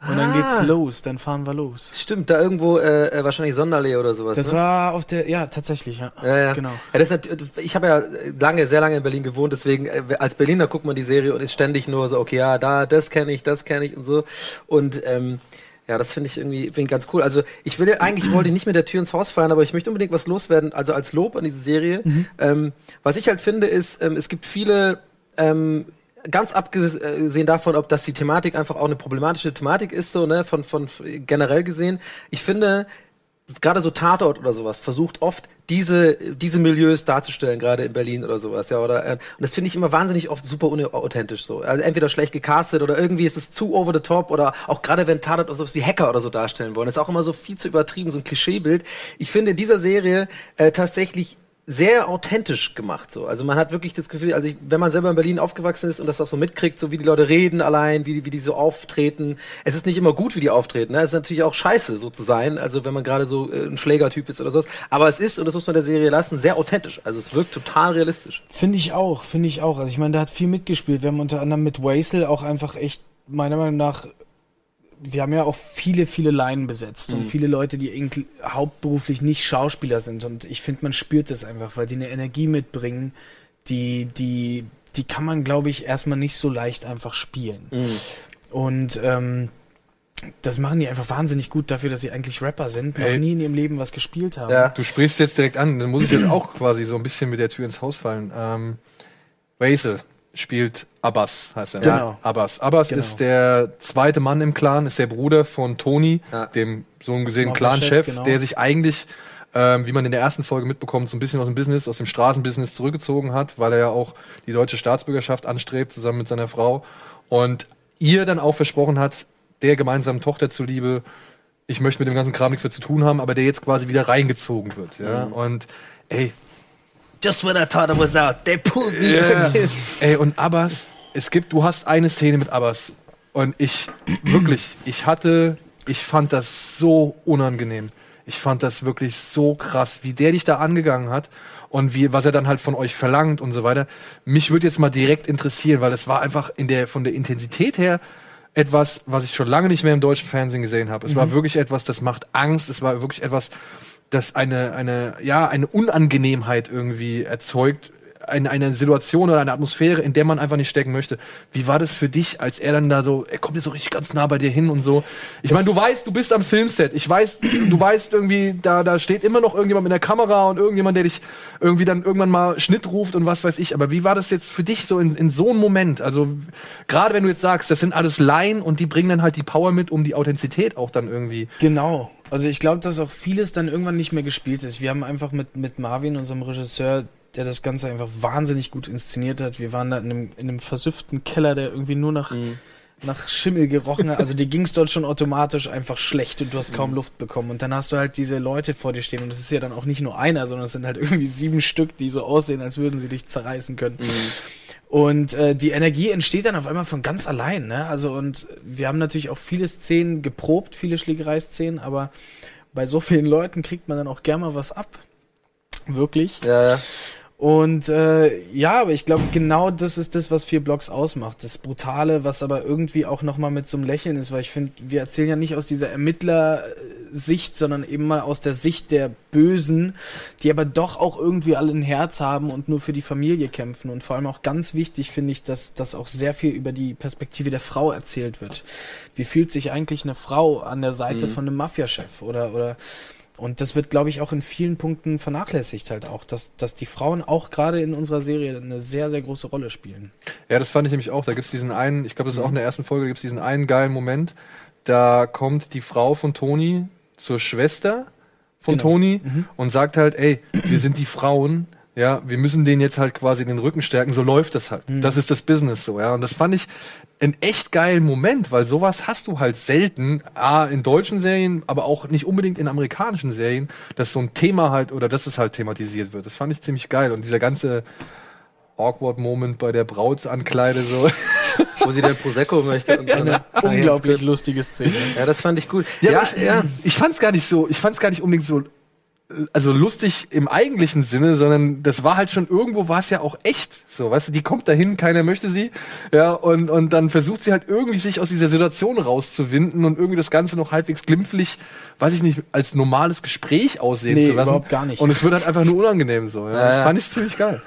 Und dann Ah. geht's los, dann fahren wir los. Stimmt, da irgendwo äh, äh, wahrscheinlich Sonderlee oder sowas. Das ne? war auf der, ja, tatsächlich, ja. Ja, ja. Genau. Ja, das ich habe ja lange, sehr lange in Berlin gewohnt, deswegen äh, als Berliner guckt man die Serie und ist ständig nur so, okay, ja, da, das kenne ich, das kenne ich und so. Und ähm, ja, das finde ich irgendwie finde ich ganz cool. Also ich will eigentlich wollte ich nicht mit der Tür ins Haus fallen, aber ich möchte unbedingt was loswerden, also als Lob an diese Serie. Ähm, was ich halt finde, ist, ähm, es gibt viele ähm, ganz abgesehen davon, ob das die Thematik einfach auch eine problematische Thematik ist, so, ne, von, von generell gesehen. Ich finde, gerade so Tatort oder sowas versucht oft diese diese Milieus darzustellen, gerade in Berlin oder sowas, ja, oder äh, und das finde ich immer wahnsinnig oft super unauthentisch so. Also entweder schlecht gecastet oder irgendwie ist es zu over the top oder auch gerade wenn Tatort oder sowas wie Hacker oder so darstellen wollen, ist auch immer so viel zu übertrieben, so ein Klischeebild. Ich finde in dieser Serie äh, tatsächlich sehr authentisch gemacht so. Also man hat wirklich das Gefühl, also ich, wenn man selber in Berlin aufgewachsen ist und das auch so mitkriegt, so wie die Leute reden allein, wie wie die so auftreten. Es ist nicht immer gut, wie die auftreten. Ne? Es ist natürlich auch scheiße, so zu sein. Also wenn man gerade so äh, ein Schlägertyp ist oder sowas. Aber es ist, und das muss man der Serie lassen, sehr authentisch. Also es wirkt total realistisch. Finde ich auch, finde ich auch. Also ich meine, da hat viel mitgespielt. Wir haben unter anderem mit Waisel auch einfach echt, meiner Meinung nach, wir haben ja auch viele, viele Leinen besetzt und viele Leute, die irgendwie hauptberuflich nicht Schauspieler sind. Und ich finde, man spürt das einfach, weil die eine Energie mitbringen, die, die, die kann man, glaube ich, erstmal nicht so leicht einfach spielen. Und ähm, das machen die einfach wahnsinnig gut dafür, dass sie eigentlich Rapper sind, noch Ey. nie in ihrem Leben was gespielt haben. Ja. Du sprichst jetzt direkt an, dann muss ich jetzt auch quasi so ein bisschen mit der Tür ins Haus fallen. Ähm, Waisel spielt Abbas, heißt er. ne? Genau. Abbas. Abbas Genau. ist der zweite Mann im Clan, ist der Bruder von Tony, Ja. dem so gesehen Clan-Chef, genau. der sich eigentlich, ähm, wie man in der ersten Folge mitbekommt, so ein bisschen aus dem Business, aus dem Straßenbusiness zurückgezogen hat, weil er ja auch die deutsche Staatsbürgerschaft anstrebt, zusammen mit seiner Frau. Und ihr dann auch versprochen hat, der gemeinsamen Tochter zuliebe, ich möchte mit dem ganzen Kram nichts mehr zu tun haben, aber der jetzt quasi wieder reingezogen wird. Ja? Und ey, Just when I thought I was out, they pulled me ja. ey, und Abbas, es gibt, du hast eine Szene mit Abbas. Und ich, wirklich, ich hatte, ich fand das so unangenehm. Ich fand das wirklich so krass, wie der dich da angegangen hat und wie, was er dann halt von euch verlangt und so weiter. Mich würde jetzt mal direkt interessieren, weil es war einfach in der, von der Intensität her etwas, was ich schon lange nicht mehr im deutschen Fernsehen gesehen habe. Es war wirklich etwas, das macht Angst. Es war wirklich etwas, das eine, eine, ja, eine Unangenehmheit irgendwie erzeugt. Eine, eine Situation oder eine Atmosphäre, in der man einfach nicht stecken möchte. Wie war das für dich, als er dann da so, er kommt jetzt so richtig ganz nah bei dir hin und so. Ich meine, du weißt, du bist am Filmset. Ich weiß, du weißt irgendwie, da, da steht immer noch irgendjemand mit der Kamera und irgendjemand, der dich irgendwie dann irgendwann mal Schnitt ruft und was weiß ich. Aber wie war das jetzt für dich so in, in so einem Moment? Also, gerade wenn du jetzt sagst, das sind alles Laien und die bringen dann halt die Power mit, um die Authentizität auch dann irgendwie Genau. Also ich glaube, dass auch vieles dann irgendwann nicht mehr gespielt ist. Wir haben einfach mit, mit Marvin, unserem Regisseur, der das Ganze einfach wahnsinnig gut inszeniert hat. Wir waren da in einem, in einem versüfften Keller, der irgendwie nur nach, nach Schimmel gerochen hat. Also dir ging es dort schon automatisch einfach schlecht und du hast kaum Luft bekommen. Und dann hast du halt diese Leute vor dir stehen. Und es ist ja dann auch nicht nur einer, sondern es sind halt irgendwie sieben Stück, die so aussehen, als würden sie dich zerreißen können. Und äh, die Energie entsteht dann auf einmal von ganz allein, ne? Also und wir haben natürlich auch viele Szenen geprobt, viele Schlägereiszenen, aber bei so vielen Leuten kriegt man dann auch gerne mal was ab. Wirklich. Ja, ja. Und äh, ja, aber ich glaube, genau das ist das, was vier Blocks ausmacht. Das Brutale, was aber irgendwie auch nochmal mit so einem Lächeln ist, weil ich finde, wir erzählen ja nicht aus dieser Ermittlersicht, sondern eben mal aus der Sicht der Bösen, die aber doch auch irgendwie alle ein Herz haben und nur für die Familie kämpfen. Und vor allem auch ganz wichtig finde ich, dass, dass auch sehr viel über die Perspektive der Frau erzählt wird. Wie fühlt sich eigentlich eine Frau an der Seite Mhm. von einem Mafiachef oder, oder und das wird, glaube ich, auch in vielen Punkten vernachlässigt halt auch, dass, dass die Frauen auch gerade in unserer Serie eine sehr, sehr große Rolle spielen. Ja, das fand ich nämlich auch. Da gibt's diesen einen, ich glaube, das ist auch in der ersten Folge, da gibt's diesen einen geilen Moment. Da kommt die Frau von Toni zur Schwester von Genau. Toni und sagt halt, ey, wir sind die Frauen, ja, wir müssen denen jetzt halt quasi den Rücken stärken, so läuft das halt. Das ist das Business so, ja. Und das fand ich einen echt geilen Moment, weil sowas hast du halt selten, A, in deutschen Serien, aber auch nicht unbedingt in amerikanischen Serien, dass so ein Thema halt, oder dass es halt thematisiert wird. Das fand ich ziemlich geil. Und dieser ganze awkward Moment bei der Brautsankleide so. <laughs> Wo sie den Prosecco möchte. Und so, ne? Unglaublich lustige Szene. Ja, das fand ich gut. Ja, Ja, ich, ja. ich fand's gar nicht so, ich fand's gar nicht unbedingt so, also lustig im eigentlichen Sinne, sondern das war halt schon irgendwo war es ja auch echt. So, weißt du, die kommt dahin, keiner möchte sie, ja, und, und dann versucht sie halt irgendwie sich aus dieser Situation rauszuwinden und irgendwie das Ganze noch halbwegs glimpflich, weiß ich nicht, als normales Gespräch aussehen Nee, zu lassen. überhaupt gar nicht. Und es wird halt einfach nur unangenehm so, ja. Ja. Fand ich ziemlich geil.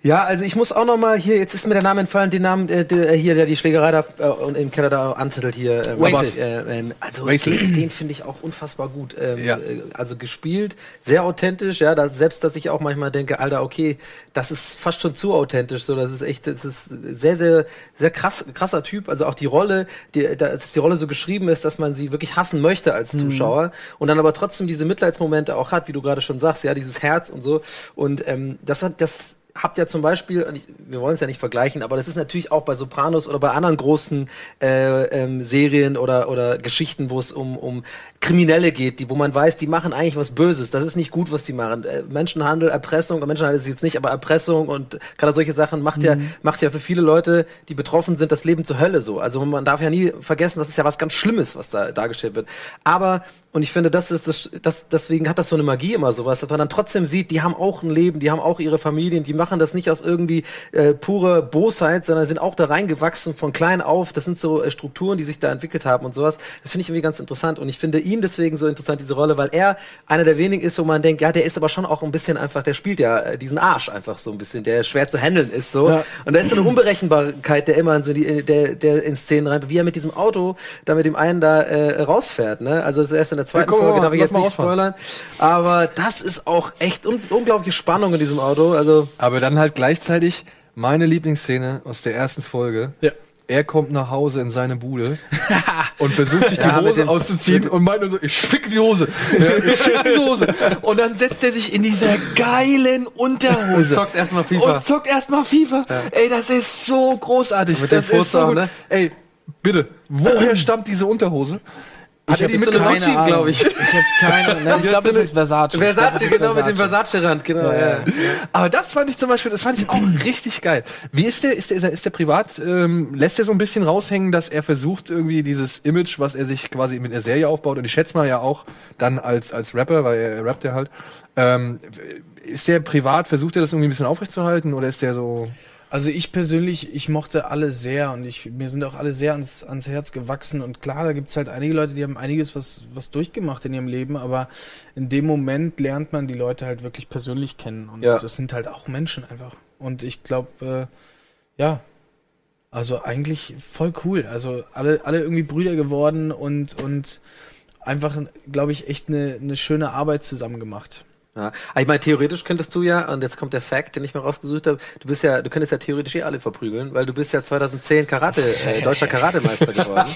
Ja, also ich muss auch noch mal hier, jetzt ist mir der Name entfallen, den Namen, äh, der, hier, der die Schlägerei da äh, und im Keller da anzettelt hier. Äh, aber, äh, ähm, also Wasted. den, den finde ich auch unfassbar gut. Ähm, Ja. äh, Also gespielt, sehr authentisch, ja, da, selbst dass ich auch manchmal denke, Alter, okay, das ist fast schon zu authentisch, so, das ist echt, das ist sehr, sehr, sehr krass, krasser Typ. Also auch die Rolle, die, da, dass die Rolle so geschrieben ist, dass man sie wirklich hassen möchte als Zuschauer und dann aber trotzdem diese Mitleidsmomente auch hat, wie du gerade schon sagst, ja, dieses Herz und so. Und ähm, das hat, das habt ja zum Beispiel, ich, wir wollen es ja nicht vergleichen, aber das ist natürlich auch bei Sopranos oder bei anderen großen äh, ähm, Serien oder, oder Geschichten, wo es um, um Kriminelle geht, die, wo man weiß, die machen eigentlich was Böses. Das ist nicht gut, was die machen. Äh, Menschenhandel, Erpressung, Menschenhandel ist jetzt nicht, aber Erpressung und gerade solche Sachen macht ja, macht ja für viele Leute, die betroffen sind, das Leben zur Hölle so. Also man darf ja nie vergessen, das ist ja was ganz Schlimmes, was da dargestellt wird. Aber und ich finde, das ist das, das, deswegen hat das so eine Magie immer sowas, dass man dann trotzdem sieht, die haben auch ein Leben, die haben auch ihre Familien, die machen das nicht aus irgendwie äh, pure Bosheit, sondern sind auch da reingewachsen von klein auf. Das sind so äh, Strukturen, die sich da entwickelt haben und sowas. Das finde ich irgendwie ganz interessant und ich finde ihn deswegen so interessant, diese Rolle, weil er einer der wenigen ist, wo man denkt, ja, der ist aber schon auch ein bisschen einfach, der spielt ja äh, diesen Arsch einfach so ein bisschen, der schwer zu handeln ist so. Ja. Und da ist so eine Unberechenbarkeit, der immer in so die, der, der in Szenen rein, wie er mit diesem Auto da mit dem einen da äh, rausfährt, ne? Also das ist erst in der zweiten Ja, Folge, mal, darf ich jetzt nicht ausfahren. spoilern. Aber das ist auch echt un unglaubliche Spannung in diesem Auto. Also Aber dann halt gleichzeitig meine Lieblingsszene aus der ersten Folge. Ja. Er kommt nach Hause in seine Bude <laughs> und versucht sich die Ja, Hose auszuziehen <laughs> und meint nur so, ich fick die Hose. Ja, ich fick die Hose. Und dann setzt er sich in dieser geilen Unterhose. zockt erstmal FIFA. Und zockt erstmal FIFA. Ey, das ist so großartig. Mit das ist so auch, gut. ne? Ey, bitte, woher stammt diese Unterhose? Hat er die hab so mitgebracht? eine Gucci, glaub ich. Ich habe keine. <laughs> Nein, ich glaube, es ist Versace. Ich glaub, Versace, ist genau, mit dem Versace-Rand, genau. Ja, Ja, ja. Aber das fand ich zum Beispiel, das fand ich auch <clears throat> richtig geil. Wie ist der, ist der, ist der, ist der privat, ähm, lässt er so ein bisschen raushängen, dass er versucht, irgendwie dieses Image, was er sich quasi mit der Serie aufbaut, und ich schätze mal ja auch dann als, als Rapper, weil er, er rappt ja halt, ähm, ist der privat, versucht er das irgendwie ein bisschen aufrechtzuerhalten, oder ist der so, Also ich persönlich, ich mochte alle sehr und ich, mir sind auch alle sehr ans, ans Herz gewachsen. Und klar, da gibt's halt einige Leute, die haben einiges was, was durchgemacht in ihrem Leben, aber in dem Moment lernt man die Leute halt wirklich persönlich kennen. Und Ja. das sind halt auch Menschen einfach. Und ich glaube, äh, ja, also eigentlich voll cool, also alle, alle irgendwie Brüder geworden und, und einfach, glaube ich, echt eine, eine schöne Arbeit zusammen gemacht. Ja. Ich meine, theoretisch könntest du ja, und jetzt kommt der Fact, den ich mir rausgesucht habe, du bist ja, du könntest ja theoretisch eh alle verprügeln, weil du bist ja 2010 Karate, äh, <laughs> deutscher Karatemeister geworden.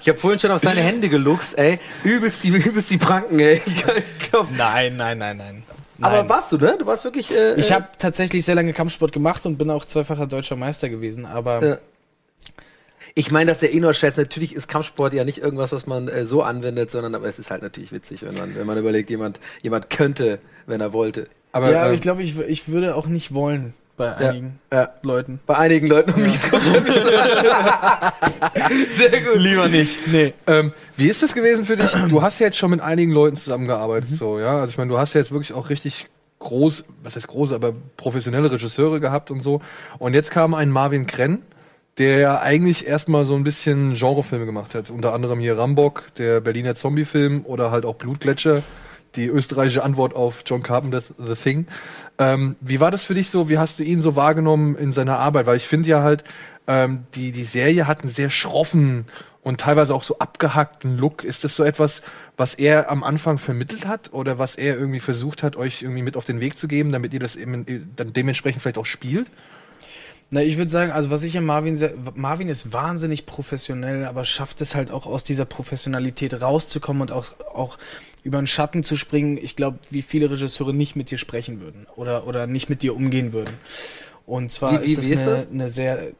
Ich habe vorhin schon auf seine Hände geluchst, ey. Übelst die, <laughs> übelst die Pranken, ey. Ich glaub, Nein, nein, nein, nein. aber warst du, ne? Du warst wirklich, äh, Ich habe tatsächlich sehr lange Kampfsport gemacht und bin auch zweifacher deutscher Meister gewesen, aber Ja. Ich meine, das ist ja eh nur Scherz. Natürlich ist Kampfsport ja nicht irgendwas, was man äh, so anwendet, sondern aber es ist halt natürlich witzig, wenn man, wenn man überlegt, jemand, jemand könnte, wenn er wollte. aber, ja, aber ähm, ich glaube, ich, ich würde auch nicht wollen bei einigen Ja. Leuten. Bei einigen Leuten um mich kommt. <laughs> Sehr gut. Lieber nicht. Nee. Ähm, wie ist das gewesen für dich? Du hast ja jetzt schon mit einigen Leuten zusammengearbeitet, so, ja. Also ich meine, du hast ja jetzt wirklich auch richtig groß, was heißt große, aber professionelle Regisseure gehabt und so. Und jetzt kam ein Marvin Krenn, der ja eigentlich erstmal so ein bisschen Genrefilme gemacht hat. Unter anderem hier Rambock, der Berliner Zombie-Film oder halt auch Blutgletscher, die österreichische Antwort auf John Carpenter's The Thing. Ähm, wie war das für dich so? Wie hast du ihn so wahrgenommen in seiner Arbeit? Weil ich finde ja halt, ähm, die, die Serie hat einen sehr schroffen und teilweise auch so abgehackten Look. Ist das so etwas, was er am Anfang vermittelt hat oder was er irgendwie versucht hat, euch irgendwie mit auf den Weg zu geben, damit ihr das eben dann dementsprechend vielleicht auch spielt? Na, ich würde sagen, also was ich an Marvin sehr, Marvin ist wahnsinnig professionell, aber schafft es halt auch aus dieser Professionalität rauszukommen und auch, auch über den Schatten zu springen. Ich glaube, wie viele Regisseure nicht mit dir sprechen würden oder, oder nicht mit dir umgehen würden. Und zwar Wie- wie- ist das wie ist eine, das? eine sehr äh,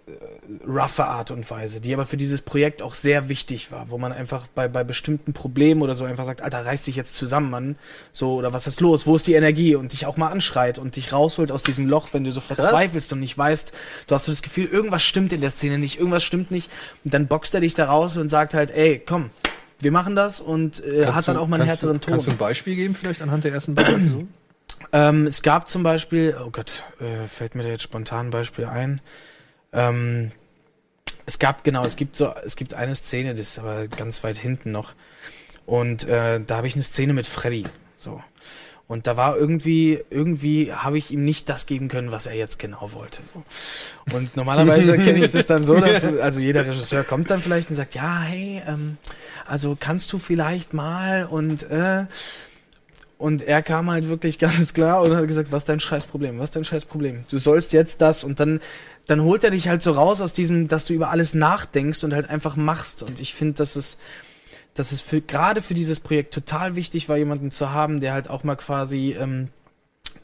roughe Art und Weise, die aber für dieses Projekt auch sehr wichtig war, wo man einfach bei, bei bestimmten Problemen oder so einfach sagt, Alter, reiß dich jetzt zusammen, Mann. So, oder was ist los? Wo ist die Energie? Und dich auch mal anschreit und dich rausholt aus diesem Loch, wenn du so verzweifelst und nicht weißt, du hast so das Gefühl, irgendwas stimmt in der Szene nicht, irgendwas stimmt nicht. Und dann boxt er dich da raus und sagt halt, ey, komm, wir machen das und äh, hat dann du- auch mal einen härteren du, Ton. Kannst du ein Beispiel geben, vielleicht anhand der ersten beiden? <clears throat> Ähm, es gab zum Beispiel, oh Gott, äh, fällt mir da jetzt spontan ein Beispiel ein. Ähm, es gab, genau, es gibt so, es gibt eine Szene, das ist aber ganz weit hinten noch. Und äh, da habe ich eine Szene mit Freddy. So. Und da war irgendwie, irgendwie habe ich ihm nicht das geben können, was er jetzt genau wollte. So. Und normalerweise kenne ich das dann so, dass <laughs> also jeder Regisseur kommt dann vielleicht und sagt, ja, hey, ähm, also kannst du vielleicht mal und äh, und er kam halt wirklich <laughs> ganz klar und hat gesagt, was ist dein Scheißproblem? Was ist dein Scheißproblem? Du sollst jetzt das und dann, dann holt er dich halt so raus aus diesem, dass du über alles nachdenkst und halt einfach machst. Und ich finde, dass es, dass es für, gerade für dieses Projekt total wichtig war, jemanden zu haben, der halt auch mal quasi, ähm,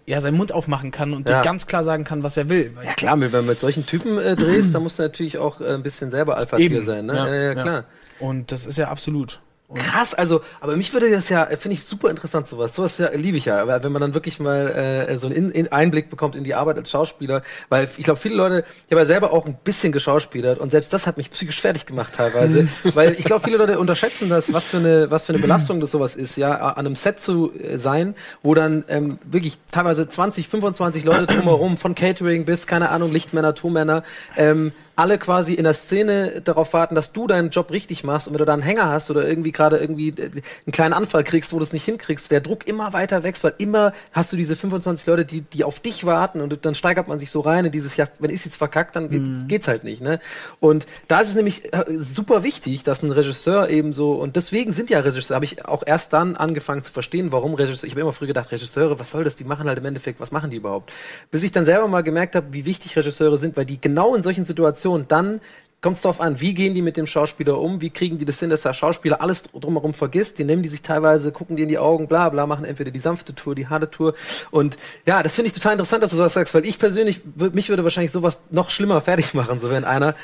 ja, seinen Mund aufmachen kann und Ja. dir ganz klar sagen kann, was er will. Weil Ja klar, wenn du mit solchen Typen äh, drehst, dann musst du natürlich auch äh, ein bisschen selber Alpha-Tier sein. Ne? Ja, ja, ja. klar. Und das ist ja absolut. Und Krass, also, aber mich würde das ja, finde ich super interessant, sowas. Sowas ja, liebe ich ja. Aber wenn man dann wirklich mal äh, so einen in, in Einblick bekommt in die Arbeit als Schauspieler, weil ich glaube, viele Leute, ich habe ja selber auch ein bisschen geschauspielert und selbst das hat mich psychisch fertig gemacht teilweise. <laughs> weil ich glaube, viele Leute unterschätzen das, was für eine, was für eine Belastung das sowas ist, ja, an einem Set zu äh, sein, wo dann ähm, wirklich teilweise 20, 25 Leute drumherum, von Catering bis, keine Ahnung, Lichtmänner, Tonmänner, ähm, alle quasi in der Szene darauf warten, dass du deinen Job richtig machst und wenn du da einen Hänger hast oder irgendwie gerade irgendwie äh, einen kleinen Anfall kriegst, wo du es nicht hinkriegst, der Druck immer weiter wächst, weil immer hast du diese 25 Leute, die, die auf dich warten und dann steigert man sich so rein in dieses, ja, wenn ich jetzt verkackt, dann geht, geht's halt nicht, ne? Und da ist es nämlich äh, super wichtig, dass ein Regisseur eben so, und deswegen sind ja Regisseure, habe ich auch erst dann angefangen zu verstehen, warum Regisseure, ich habe immer früher gedacht, Regisseure, was soll das, die machen halt im Endeffekt, was machen die überhaupt? Bis ich dann selber mal gemerkt habe, wie wichtig Regisseure sind, weil die genau in solchen Situationen dann kommt es darauf an, wie gehen die mit dem Schauspieler um, wie kriegen die das hin, dass der Schauspieler alles drumherum vergisst, die nehmen die sich teilweise, gucken die in die Augen, bla bla, machen entweder die sanfte Tour, die harte Tour und ja, das finde ich total interessant, dass du sowas sagst, weil ich persönlich, mich würde wahrscheinlich sowas noch schlimmer fertig machen, so wenn einer,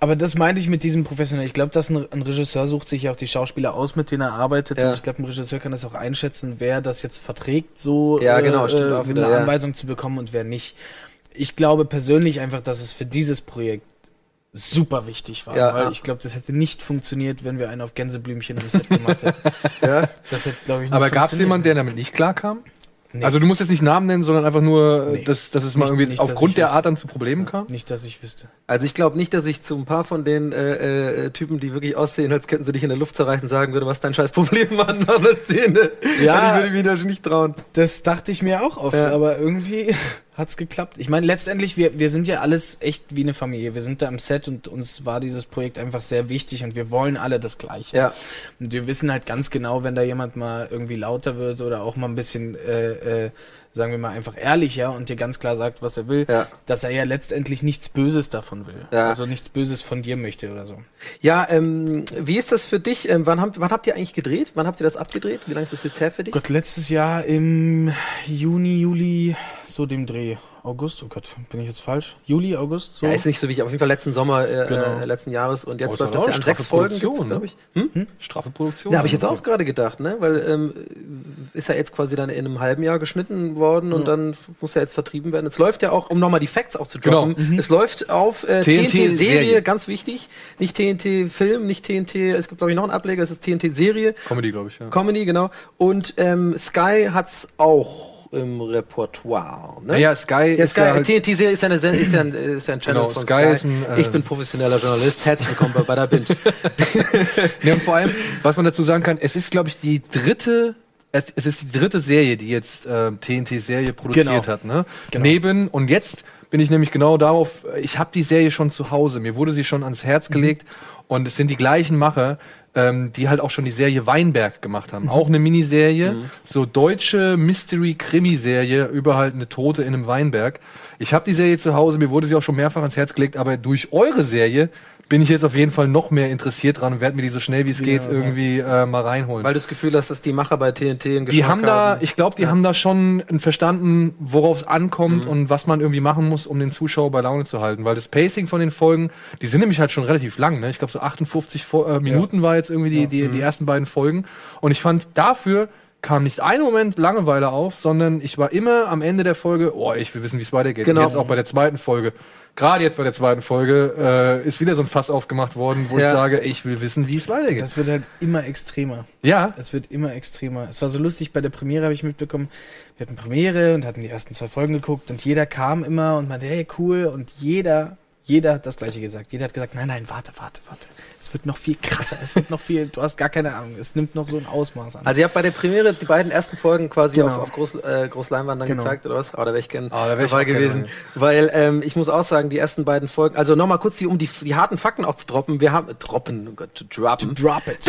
Aber das meinte ich mit diesem professionell. Ich glaube, dass ein, ein Regisseur sucht sich ja auch die Schauspieler aus, mit denen er arbeitet. Ja. Und ich glaube, ein Regisseur kann das auch einschätzen, wer das jetzt verträgt, so Ja, genau, stimmt äh, auch wieder, eine ja. Anweisung zu bekommen und wer nicht. Ich glaube persönlich einfach, dass es für dieses Projekt super wichtig war, Ja, weil ja. ich glaube, das hätte nicht funktioniert, wenn wir einen auf Gänseblümchen im Set gemacht hätten. <laughs> ja, Das hätte, glaube ich, nicht Aber gab es jemanden, der damit nicht klarkam? Nee. Also du musst jetzt nicht Namen nennen, sondern einfach nur, Nee. dass, dass es mal Nicht- irgendwie nicht, aufgrund der. Art dann zu Problemen kam? Nicht, dass ich wüsste. Also ich glaube nicht, dass ich zu ein paar von den äh, äh, Typen, die wirklich aussehen, als könnten sie dich in der Luft zerreißen, sagen würde, was dein scheiß Problem Mann, nach einer Szene. Ja. ich würde mich da schon nicht trauen. Das dachte ich mir auch oft, Ja. aber irgendwie hat's geklappt. Ich meine, letztendlich, wir, wir sind ja alles echt wie eine Familie. Wir sind da am Set und uns war dieses Projekt einfach sehr wichtig und wir wollen alle das Gleiche. Ja. Und wir wissen halt ganz genau, wenn da jemand mal irgendwie lauter wird oder auch mal ein bisschen, äh, äh, sagen wir mal, einfach ehrlicher und dir ganz klar sagt, was er will, Ja. dass er ja letztendlich nichts Böses davon will. Ja. Also nichts Böses von dir möchte oder so. Ja, ähm, wie ist das für dich? Ähm, wann, habt, wann habt ihr eigentlich gedreht? Wann habt ihr das abgedreht? Wie lange ist das jetzt her für dich? Gott, letztes Jahr im Juni, Juli, so dem Dreh. August, oh Gott, bin ich jetzt falsch? Juli, August, so? Ja, ist nicht so wichtig. Auf jeden Fall letzten Sommer äh, Genau. äh, letzten Jahres und jetzt Oh, läuft das ja an sechs Folgen, Produktion, glaube ne? ich. Hm? Straffe Produktion. Da habe ich jetzt auch gerade gedacht, ne? Weil ähm, ist ja jetzt quasi dann in einem halben Jahr geschnitten worden und dann muss ja jetzt vertrieben werden. Es läuft ja auch, um nochmal die Facts auch zu droppen, Genau. es läuft auf äh, TNT TNT-Serie, Serie. ganz wichtig. Nicht TNT-Film, nicht TNT, es gibt glaube ich noch einen Ableger, es ist TNT-Serie. Comedy, glaube ich, ja. Comedy, genau. Und ähm, Sky hat's auch im Repertoire. Ne? Naja, Sky Ja, ist Sky, ja halt, TNT-Serie ist ja, ist, ja ein, ist ja ein Channel Genau, von Sky Sky. ist ein, äh, ich bin professioneller Journalist. Herzlich willkommen bei Bada Binge. <laughs> Nee, und vor allem, was man dazu sagen kann, es ist, glaube ich, die dritte, es, es ist die dritte Serie, die jetzt äh, TNT-Serie produziert Genau. hat. Ne? Genau. Neben, und jetzt bin ich nämlich genau darauf, ich habe die Serie schon zu Hause, mir wurde sie schon ans Mhm. Herz gelegt und es sind die gleichen Macher, ähm, die halt auch schon die Serie Weinberg gemacht haben. Auch eine Miniserie, so deutsche Mystery-Krimi-Serie über halt eine Tote in einem Weinberg. Ich habe die Serie zu Hause, mir wurde sie auch schon mehrfach ans Herz gelegt, aber durch eure Serie bin ich jetzt auf jeden Fall noch mehr interessiert dran und werde mir die so schnell wie es geht was irgendwie äh, mal reinholen. Weil du das Gefühl hast, dass die Macher bei TNT einen die Geschmack haben da, ich glaube, die haben da schon verstanden, worauf es ankommt Mhm. und was man irgendwie machen muss, um den Zuschauer bei Laune zu halten. Weil das Pacing von den Folgen, die sind nämlich halt schon relativ lang. Ne? Ich glaube, so 58 Fo- äh, Minuten war jetzt irgendwie die, die, Mhm. die ersten beiden Folgen. Und ich fand, dafür kam nicht ein Moment Langeweile auf, sondern ich war immer am Ende der Folge, oh, ich will wissen, wie es weitergeht. Genau. Und jetzt auch bei der zweiten Folge. Gerade jetzt bei der zweiten Folge äh, ist wieder so ein Fass aufgemacht worden, wo Ja. ich sage, ich will wissen, wie es weitergeht. Das wird halt immer extremer. ja, Es wird immer extremer. Es war so lustig, bei der Premiere habe ich mitbekommen, wir hatten Premiere und hatten die ersten zwei Folgen geguckt und jeder kam immer und meinte, hey, cool. Und jeder, jeder hat das Gleiche gesagt. Jeder hat gesagt, nein, nein, warte, warte, warte. Es wird noch viel krasser. Es wird noch viel, du hast gar keine Ahnung. Es nimmt noch so ein Ausmaß an. Also ihr habt bei der Premiere die beiden ersten Folgen quasi Genau. auf, auf Groß, äh, Großleinwand dann Genau. gezeigt, oder was? Aber da wäre ich Ah, da wär ich dabei gewesen. Weil ähm, ich muss auch sagen, die ersten beiden Folgen, also nochmal kurz, die, um die, die harten Fakten auch zu droppen. Wir haben, äh, droppen, oh Gott, to droppen. Drop it.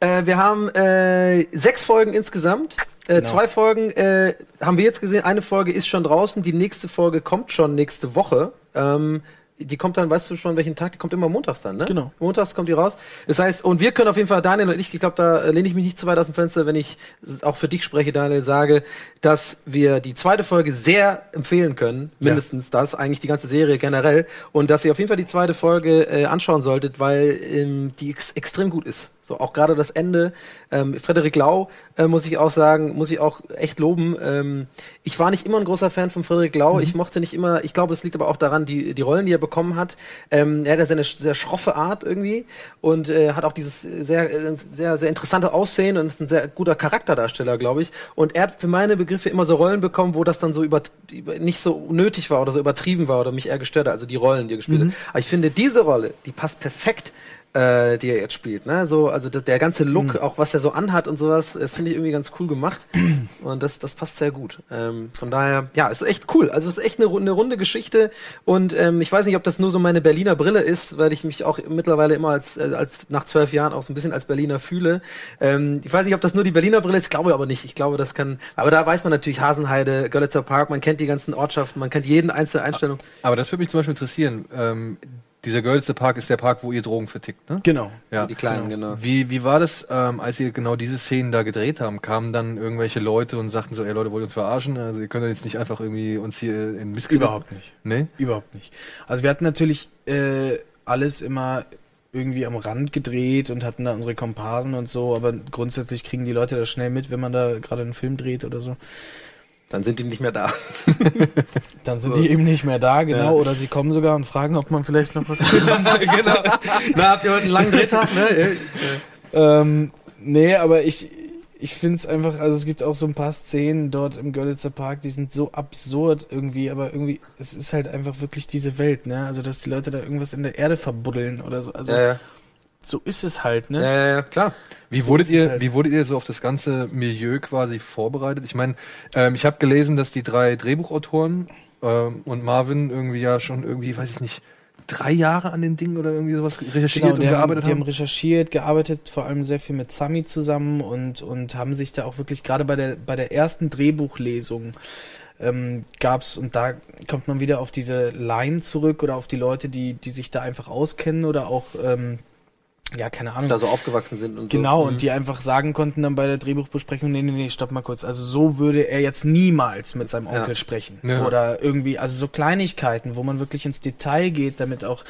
Äh, wir haben äh, sechs Folgen insgesamt. Äh, Genau. Zwei Folgen äh, haben wir jetzt gesehen. Eine Folge ist schon draußen. Die nächste Folge kommt schon nächste Woche. Ähm, die kommt dann, weißt du schon, welchen Tag? Die kommt immer montags dann, ne? Genau. Montags kommt die raus. Das heißt, und wir können auf jeden Fall, Daniel und ich, ich glaube, da äh, lehne ich mich nicht zu weit aus dem Fenster, wenn ich auch für dich spreche, Daniel, sage, dass wir die zweite Folge sehr empfehlen können. Mindestens das, eigentlich die ganze Serie generell. Und dass ihr auf jeden Fall die zweite Folge äh, anschauen solltet, weil ähm, die ex extrem gut ist. So, auch gerade das Ende. Ähm, Frederik Lau, äh, muss ich auch sagen, muss ich auch echt loben. Ähm, ich war nicht immer ein großer Fan von Frederik Lau. Ich mochte nicht immer, ich glaube, es liegt aber auch daran, die, die Rollen, die er bekommen hat. Ähm, er hat ja seine sehr schroffe Art irgendwie und äh, hat auch dieses sehr, äh, sehr, sehr interessante Aussehen und ist ein sehr guter Charakterdarsteller, glaube ich. Und er hat für meine Begriffe immer so Rollen bekommen, wo das dann so über, über nicht so nötig war oder so übertrieben war oder mich eher gestört hat. Also die Rollen, die er gespielt hat. Aber ich finde, diese Rolle, die passt perfekt äh, die er jetzt spielt. Ne? So, also der, ganze Look, auch was er so anhat und sowas, das finde ich irgendwie ganz cool gemacht. <clears throat> Und das, das passt sehr gut. Ähm, von daher, ja, es ist echt cool. Also es ist echt eine, eine runde Geschichte. Und ähm, ich weiß nicht, ob das nur so meine Berliner Brille ist, weil ich mich auch mittlerweile immer als, äh, als nach zwölf Jahren auch so ein bisschen als Berliner fühle. Ähm, ich weiß nicht, ob das nur die Berliner Brille ist, ich glaube aber nicht. Ich glaube, das kann. Aber da weiß man natürlich Hasenheide, Görlitzer Park, man kennt die ganzen Ortschaften, man kennt jeden einzelne Einstellung. Aber das würde mich zum Beispiel interessieren. Ähm, dieser Görlitzer Park ist der Park, wo ihr Drogen vertickt, ne? Genau. Ja. Die kleinen, genau. Wie, wie war das, ähm, als ihr genau diese Szenen da gedreht haben? Kamen dann irgendwelche Leute und sagten so, ey Leute, wollt ihr uns verarschen? Also ihr könnt jetzt nicht einfach irgendwie uns hier in Mist Überhaupt nicht. Nee? Überhaupt nicht. Also wir hatten natürlich äh, alles immer irgendwie am Rand gedreht und hatten da unsere Komparsen und so, aber grundsätzlich kriegen die Leute das schnell mit, wenn man da gerade einen Film dreht oder so. Dann sind die nicht mehr da. <laughs> Dann sind die eben nicht mehr da, genau, Ja. oder sie kommen sogar und fragen, ob man vielleicht noch was <laughs> genau. Na, habt ihr heute einen langen Drehtag, ne? ähm, nee, aber ich, ich finde es einfach, also es gibt auch so ein paar Szenen dort im Görlitzer Park, die sind so absurd irgendwie, aber irgendwie, es ist halt einfach wirklich diese Welt, ne? Also, dass die Leute da irgendwas in der Erde verbuddeln oder so. Also, Ja, ja. so ist es halt, ne? Ja, ja, ja, klar. Wie So wurdet ihr, halt. wie wurdet ihr so auf das ganze Milieu quasi vorbereitet? Ich meine, ähm, ich habe gelesen, dass die drei Drehbuchautoren ähm, und Marvin irgendwie ja schon irgendwie, weiß ich nicht, drei Jahre an den Dingen oder irgendwie sowas recherchiert Genau, und die haben, gearbeitet die haben haben. recherchiert, gearbeitet, vor allem sehr viel mit Sami zusammen und, und haben sich da auch wirklich gerade bei der, bei der ersten Drehbuchlesung ähm, gab's und da kommt man wieder auf diese Line zurück oder auf die Leute, die, die sich da einfach auskennen oder auch, ähm, ja, keine Ahnung. Da so aufgewachsen sind und Genau, so. und die einfach sagen konnten dann bei der Drehbuchbesprechung, nee, nee, nee, stopp mal kurz. Also so würde er jetzt niemals mit seinem Onkel Ja. sprechen. Ja. Oder irgendwie, also so Kleinigkeiten, wo man wirklich ins Detail geht, damit auch,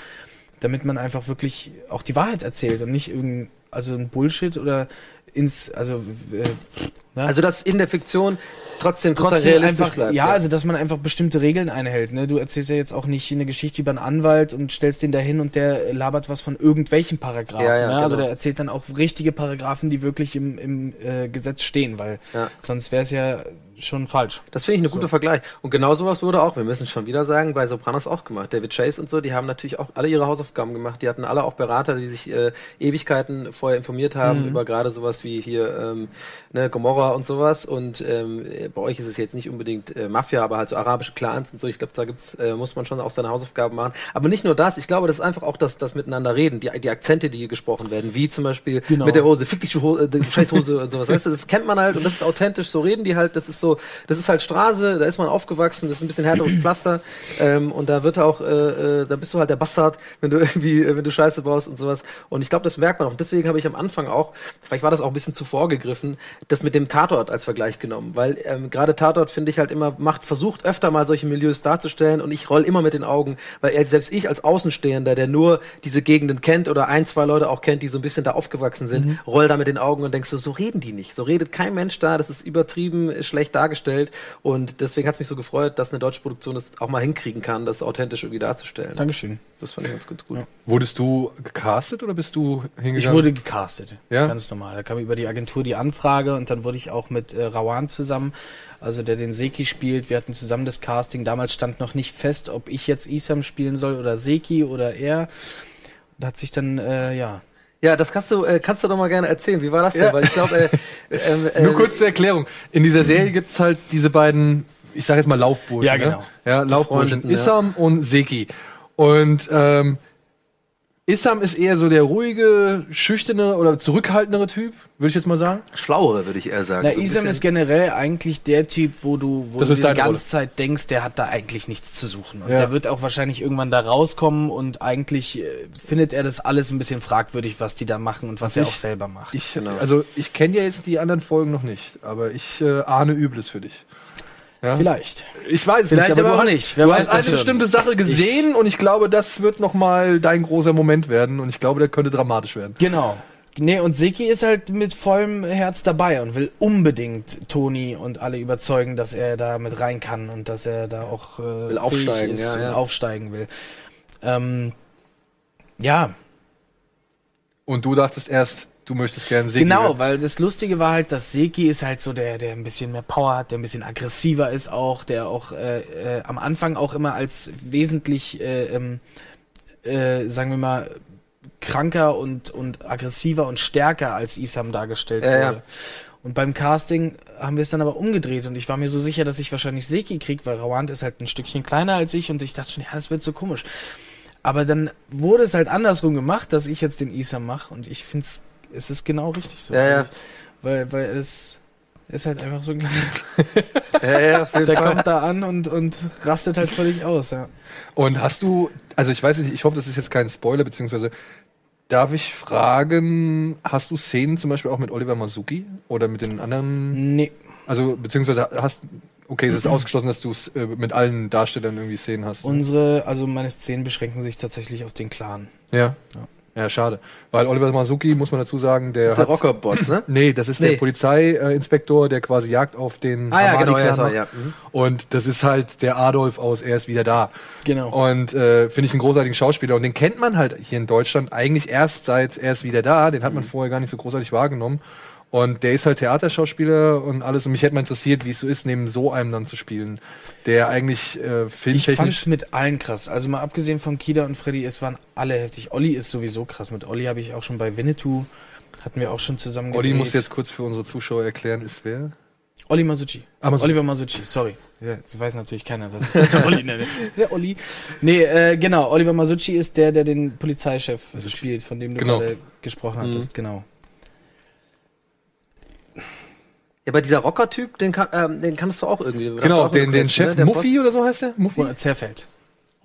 damit man einfach wirklich auch die Wahrheit erzählt und nicht irgendein, also ein Bullshit oder ins, also, äh, ne? Also, dass in der Fiktion trotzdem, trotzdem realistisch einfach, bleibt. ja, also dass man einfach bestimmte Regeln einhält. Ne? Du erzählst ja jetzt auch nicht eine Geschichte über einen Anwalt und stellst den dahin und der labert was von irgendwelchen Paragraphen. Ja, ja, ne? Also genau. der erzählt dann auch richtige Paragraphen, die wirklich im, im äh, Gesetz stehen, weil Ja. sonst wäre es ja schon falsch. Das finde ich ein guter Vergleich. Und genau sowas wurde auch, wir müssen schon wieder sagen, bei Sopranos auch gemacht. David Chase und so, die haben natürlich auch alle ihre Hausaufgaben gemacht. Die hatten alle auch Berater, die sich äh, Ewigkeiten vorher informiert haben über gerade sowas wie hier ähm, ne, Gomorra und sowas. Und ähm, bei euch ist es jetzt nicht unbedingt äh, Mafia, aber halt so arabische Clans und so. Ich glaube, da gibt's, äh, muss man schon auch seine Hausaufgaben machen. Aber nicht nur das, ich glaube, das ist einfach auch das, das Miteinander reden, die, die Akzente, die hier gesprochen werden, wie zum Beispiel Genau. mit der Hose, fick dich, du Ho- äh, die Scheißhose und sowas. Weißt du, das kennt man halt und das ist authentisch, so reden die halt, das ist so, das ist halt Straße, da ist man aufgewachsen, das ist ein bisschen härteres <clears throat> Pflaster ähm, und da wird auch, äh, äh, da bist du halt der Bastard, wenn du irgendwie, äh, wenn du Scheiße baust und sowas. Und ich glaube, das merkt man auch. Und deswegen habe ich am Anfang auch, vielleicht war das auch ein bisschen zu vorgegriffen, das mit dem Tatort als Vergleich genommen, weil ähm, gerade Tatort finde ich halt immer macht, versucht öfter mal solche Milieus darzustellen und ich roll immer mit den Augen, weil selbst ich als Außenstehender, der nur diese Gegenden kennt oder ein, zwei Leute auch kennt, die so ein bisschen da aufgewachsen sind, roll da mit den Augen und denkst so, so reden die nicht. So redet kein Mensch da, das ist übertrieben schlecht dargestellt und deswegen hat es mich so gefreut, dass eine deutsche Produktion das auch mal hinkriegen kann, das authentisch irgendwie darzustellen. Dankeschön. Das fand ich ganz gut. gut. Ja. Wurdest du gecastet oder bist du hingegangen? Ich wurde gecastet. Ja? Ganz normal. Da kam über die Agentur die Anfrage und dann wurde ich auch mit äh, Rawan zusammen, also der den Seki spielt. Wir hatten zusammen das Casting. Damals stand noch nicht fest, ob ich jetzt Isam spielen soll oder Seki oder er. Da hat sich dann, äh, ja. Ja, das kannst du, äh, kannst du doch mal gerne erzählen. Wie war das denn? Ja. Weil ich glaube, äh, <laughs> ähm, äh, Nur kurz zur Erklärung. In dieser Serie gibt's halt diese beiden, ich sage jetzt mal Laufburschen. Ja, genau. Ne? Ja, Laufburschen. Befreundeten, ja. Issam und Seki. Und ähm, Issam ist eher so der ruhige, schüchterne oder zurückhaltendere Typ, würde ich jetzt mal sagen. schlauere, würde ich eher sagen. Na, So Isam ist generell eigentlich der Typ, wo du, wo Das du die ganze Zeit denkst, der hat da eigentlich nichts zu suchen. Und Ja. der wird auch wahrscheinlich irgendwann da rauskommen und eigentlich äh, findet er das alles ein bisschen fragwürdig, was die da machen und was er Ich- auch selber macht. Ich, Genau. Also ich kenne ja jetzt die anderen Folgen noch nicht, aber ich äh, ahne Übles für dich. Ja? Vielleicht. Ich weiß es Vielleicht nicht, aber du auch nicht. Wer du weiß hast das eine schon. bestimmte Sache gesehen und ich glaube, das wird noch mal dein großer Moment werden und ich glaube, der könnte dramatisch werden. Genau. Nee, und Seki ist halt mit vollem Herz dabei und will unbedingt Toni und alle überzeugen, dass er da mit rein kann und dass er da auch äh, Will aufsteigen, ist ja, und ja. aufsteigen will. Ähm, ja, Und du dachtest erst, du möchtest gerne Seki genau, weil das Lustige war halt, dass Seki ist halt so der, der ein bisschen mehr Power hat, der ein bisschen aggressiver ist auch, der auch äh, äh, am Anfang auch immer als wesentlich, äh, ähm, äh, sagen wir mal, kranker und, und aggressiver und stärker als Isam dargestellt Ja, ja. wurde. Und beim Casting haben wir es dann aber umgedreht und ich war mir so sicher, dass ich wahrscheinlich Seki krieg, weil Rawand ist halt ein Stückchen kleiner als ich und ich dachte schon, ja, das wird so komisch. Aber dann wurde es halt andersrum gemacht, dass ich jetzt den Isam mache und ich finde es, es ist genau richtig so. Ja, ja. Weil, weil es ist halt einfach so ein kleiner, <laughs> Ja, ja, der Fall. kommt da an und, und rastet halt völlig aus, ja. Und hast du, also ich weiß nicht, ich hoffe, das ist jetzt kein Spoiler, beziehungsweise darf ich fragen, hast du Szenen zum Beispiel auch mit Oliver Masuki oder mit den anderen, Nee. also beziehungsweise hast, okay, es ist ausgeschlossen, dass du es äh, mit allen Darstellern irgendwie Szenen hast. ne? Unsere, also meine Szenen beschränken sich tatsächlich auf den Clan. Ja. Ja. Ja, schade. Weil Oliver Masuki, muss man dazu sagen, der Das ist der Rockerboss, ne? Nee, das ist Nee. der Polizeiinspektor, der quasi Jagd auf den Ah ja, genau, ja, so, ja. Mhm. Und das ist halt der Adolf aus Er ist wieder da. Genau. Und äh, finde ich einen großartigen Schauspieler. Und den kennt man halt hier in Deutschland eigentlich erst seit Er ist wieder da. Den hat man vorher gar nicht so großartig wahrgenommen. Und der ist halt Theaterschauspieler und alles. Und mich hätte mal interessiert, wie es so ist, neben so einem dann zu spielen, der eigentlich äh, Ich filmtechnisch. fand's mit allen krass. Also mal abgesehen von Kida und Freddy, es waren alle heftig. Olli ist sowieso krass. Mit Olli habe ich auch schon bei Winnetou, hatten wir auch schon zusammen Olli muss jetzt kurz für unsere Zuschauer erklären, ist wer? Olli Masucci. Ah, Masucci. Oliver Masucci, sorry. Ja, das weiß natürlich keiner, dass ich <laughs> den Olli nenne. Der Olli. Nee, äh, genau. Oliver Masucci ist der, der den Polizeichef spielt, von dem du Genau. gerade gesprochen hattest. Genau. Ja, aber dieser Rocker-Typ, den, kann, ähm, den kannst du auch irgendwie. Genau, auch den, den mitgekriegt, Chef ne? Der Muffi oder so heißt der? Muffi? Ronald Zerfeld.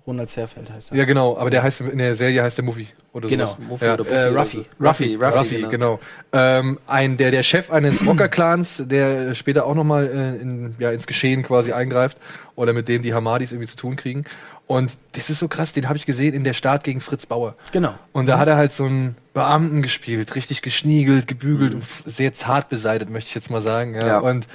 Ronald Zerfeld heißt er. Ja, genau, aber der heißt in der Serie heißt der Muffi oder Genau, sowas. Muffi ja. oder Äh, Buffy Ruffy. oder so. Ruffy, Ruffy, Ruffy, genau. genau. Ähm, ein, der, der Chef eines Rocker-Clans, der später auch nochmal äh, in, ja, ins Geschehen quasi eingreift oder mit dem die Hamadis irgendwie zu tun kriegen. Und das ist so krass, den habe ich gesehen in der Start gegen Fritz Bauer. Genau. Und da hat er halt so einen Beamten gespielt, richtig geschniegelt, gebügelt und f- sehr zart beseitet, möchte ich jetzt mal sagen. Ja. Ja. Und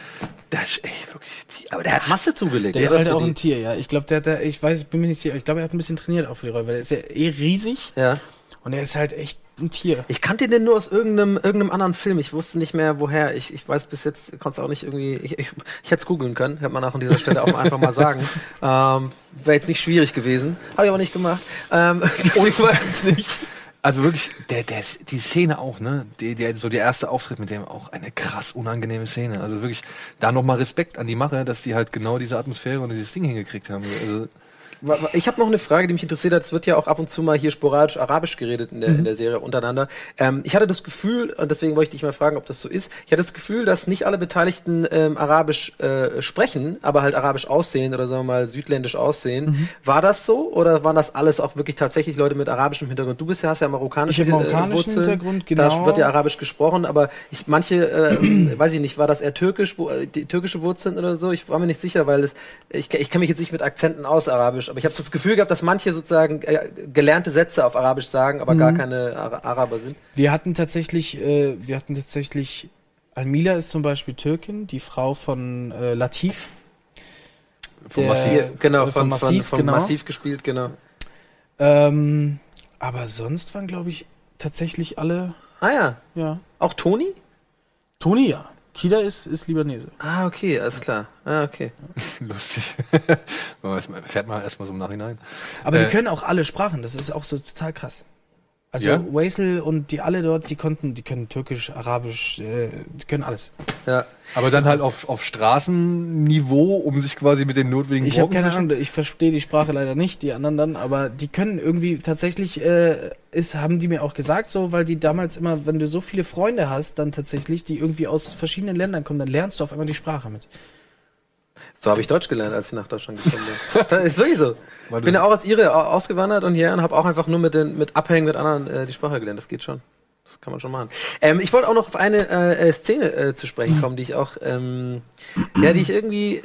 das ist ey, wirklich. Die, Aber der hat Masse zugelegt. Der ist halt auch ein Tier, ja. Ich glaube, der hat da, ich weiß, bin mir nicht sicher, ich glaube, er hat ein bisschen trainiert auch für die Rolle, weil er ist ja eh riesig Ja. Und er ist halt echt ein Tier. Ich kannte den nur aus irgendeinem, irgendeinem anderen Film. Ich wusste nicht mehr, woher. Ich, ich weiß bis jetzt, konnte es auch nicht irgendwie. Ich, ich, ich hätte es googeln können, hätte man auch an dieser Stelle auch einfach mal sagen. <laughs> Ähm, Wäre jetzt nicht schwierig gewesen. Habe ich aber nicht gemacht. Ähm, <laughs> ich weiß es nicht. Also wirklich, der, der, die Szene auch, ne? Die, die, so der erste Auftritt mit dem auch eine krass unangenehme Szene. Also wirklich, da nochmal Respekt an die Macher, dass die halt genau diese Atmosphäre und dieses Ding hingekriegt haben. Also, Ich habe noch eine Frage, die mich interessiert hat. Es wird ja auch ab und zu mal hier sporadisch Arabisch geredet in der, in der Serie untereinander. Ähm, ich hatte das Gefühl, und deswegen wollte ich dich mal fragen, ob das so ist. Ich hatte das Gefühl, dass nicht alle Beteiligten ähm, Arabisch äh, sprechen, aber halt Arabisch aussehen oder sagen wir mal südländisch aussehen. War das so oder waren das alles auch wirklich tatsächlich Leute mit arabischem Hintergrund? Du bist ja, hast ja marokkanische Ich marokkanischen äh, Wurzeln. Hintergrund, Da genau. wird ja Arabisch gesprochen, aber ich, manche, äh, <clears throat> weiß ich nicht, war das eher türkisch, wo, äh, die türkische Wurzeln oder so? Ich war mir nicht sicher, weil es, ich, ich kenne mich jetzt nicht mit Akzenten aus Arabisch, aber ich habe das Gefühl gehabt, dass manche sozusagen äh, gelernte Sätze auf Arabisch sagen, aber gar keine Ara Araber sind. Wir hatten tatsächlich, äh, wir hatten tatsächlich, Almila ist zum Beispiel Türkin, die Frau von äh, Latif. Von Massiv. Genau, von, von Massiv, von, von genau. Massiv gespielt, genau. Ähm, aber sonst waren, glaube ich, tatsächlich alle, Ah ja, ja. auch Toni? Toni, ja. Kida ist, ist Libanese. Ah, okay, alles klar. Ah, okay. <laughs> lustig. <laughs> Fährt man erstmal so im Nachhinein. Aber Äh, die können auch alle Sprachen, das ist auch so total krass. Also Ja? Waisel und die alle dort, die konnten, die können Türkisch, Arabisch, äh, die können alles. Ja. Aber dann halt auf, auf Straßenniveau, um sich quasi mit den notwendigen Ich habe keine zu- Ahnung, ich verstehe die Sprache leider nicht, die anderen dann, aber die können irgendwie tatsächlich, äh, ist, haben die mir auch gesagt, so, weil die damals immer, wenn du so viele Freunde hast, dann tatsächlich, die irgendwie aus verschiedenen Ländern kommen, dann lernst du auf einmal die Sprache mit. So habe ich Deutsch gelernt, als ich nach Deutschland gekommen bin. <laughs> Das ist wirklich so. Ich bin ja auch als Ire au- ausgewandert und hierher und habe auch einfach nur mit, den, mit Abhängen mit anderen äh, die Sprache gelernt. Das geht schon. Das kann man schon machen. Ähm, ich wollte auch noch auf eine äh, Szene äh, zu sprechen kommen, die ich auch, ähm, ja, die ich irgendwie,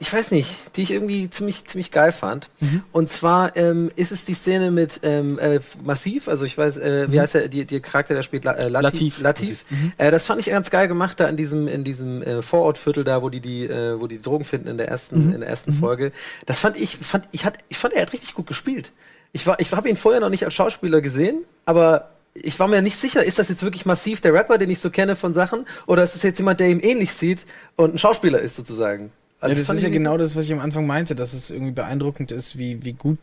ich weiß nicht, die ich irgendwie ziemlich, ziemlich geil fand. Und zwar ähm, ist es die Szene mit ähm, äh, Massiv, also ich weiß, äh, wie heißt der, die, die Charakter, der spielt La äh, Latif. Latif. Latif. Äh, das fand ich ganz geil gemacht da in diesem, in diesem äh, Vorortviertel da, wo die die, äh, wo die Drogen finden in der ersten, in der ersten Folge. Das fand ich, fand ich hat, ich fand er hat richtig gut gespielt. Ich war, ich habe ihn vorher noch nicht als Schauspieler gesehen, aber ich war mir nicht sicher, ist das jetzt wirklich massiv der Rapper, den ich so kenne von Sachen, oder ist es jetzt jemand, der ihm ähnlich sieht und ein Schauspieler ist sozusagen? Also ja, das ist ja genau das, was ich am Anfang meinte, dass es irgendwie beeindruckend ist, wie, wie gut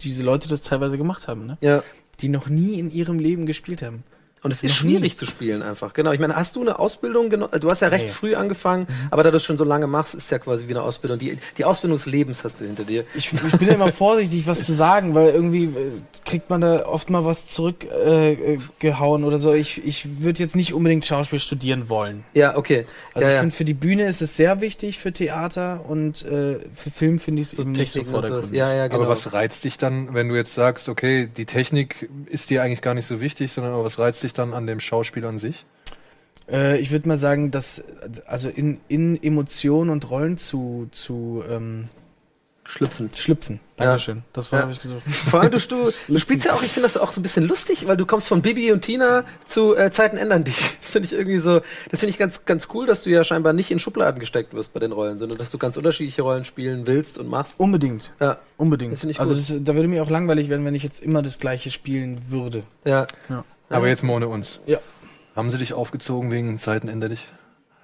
diese Leute das teilweise gemacht haben, ne? Ja. Die noch nie in ihrem Leben gespielt haben. Und es ist Noch nie. schwierig zu spielen einfach. Genau. Ich meine, hast du eine Ausbildung genommen? Du hast ja recht Ja, ja. früh angefangen, aber da du es schon so lange machst, ist ja quasi wie eine Ausbildung. Die, die Ausbildung des Lebens hast du hinter dir. Ich, ich bin ja immer <laughs> vorsichtig, was zu sagen, weil irgendwie äh, kriegt man da oft mal was zurückgehauen äh, oder so. Ich, ich würde jetzt nicht unbedingt Schauspiel studieren wollen. Ja, okay. Also ja, ich ja. finde, für die Bühne ist es sehr wichtig, für Theater und äh, für Film finde ich es so eben nicht so vordergründig. Ja, ja, genau. Aber was reizt dich dann, wenn du jetzt sagst, okay, die Technik ist dir eigentlich gar nicht so wichtig, sondern aber was reizt dich dann an dem Schauspiel an sich? Äh, ich würde mal sagen, dass also in, in Emotionen und Rollen zu, zu ähm, Schlüpfen. schlüpfen. Ja. Dankeschön. Das war Ja. habe ich gesucht. Vor allem, du, du, <laughs> du spielst ja auch, ich finde das auch so ein bisschen lustig, weil du kommst von Bibi und Tina zu äh, Zeiten ändern dich. <laughs> Das finde ich irgendwie so, das finde ich ganz, ganz cool, dass du ja scheinbar nicht in Schubladen gesteckt wirst bei den Rollen, sondern dass du ganz unterschiedliche Rollen spielen willst und machst. Unbedingt. Ja, Unbedingt. Das ich also das, da würde mir auch langweilig werden, wenn ich jetzt immer das gleiche spielen würde. ja. Aber jetzt mal ohne uns. Ja. Haben sie dich aufgezogen wegen Zeiten änder dich?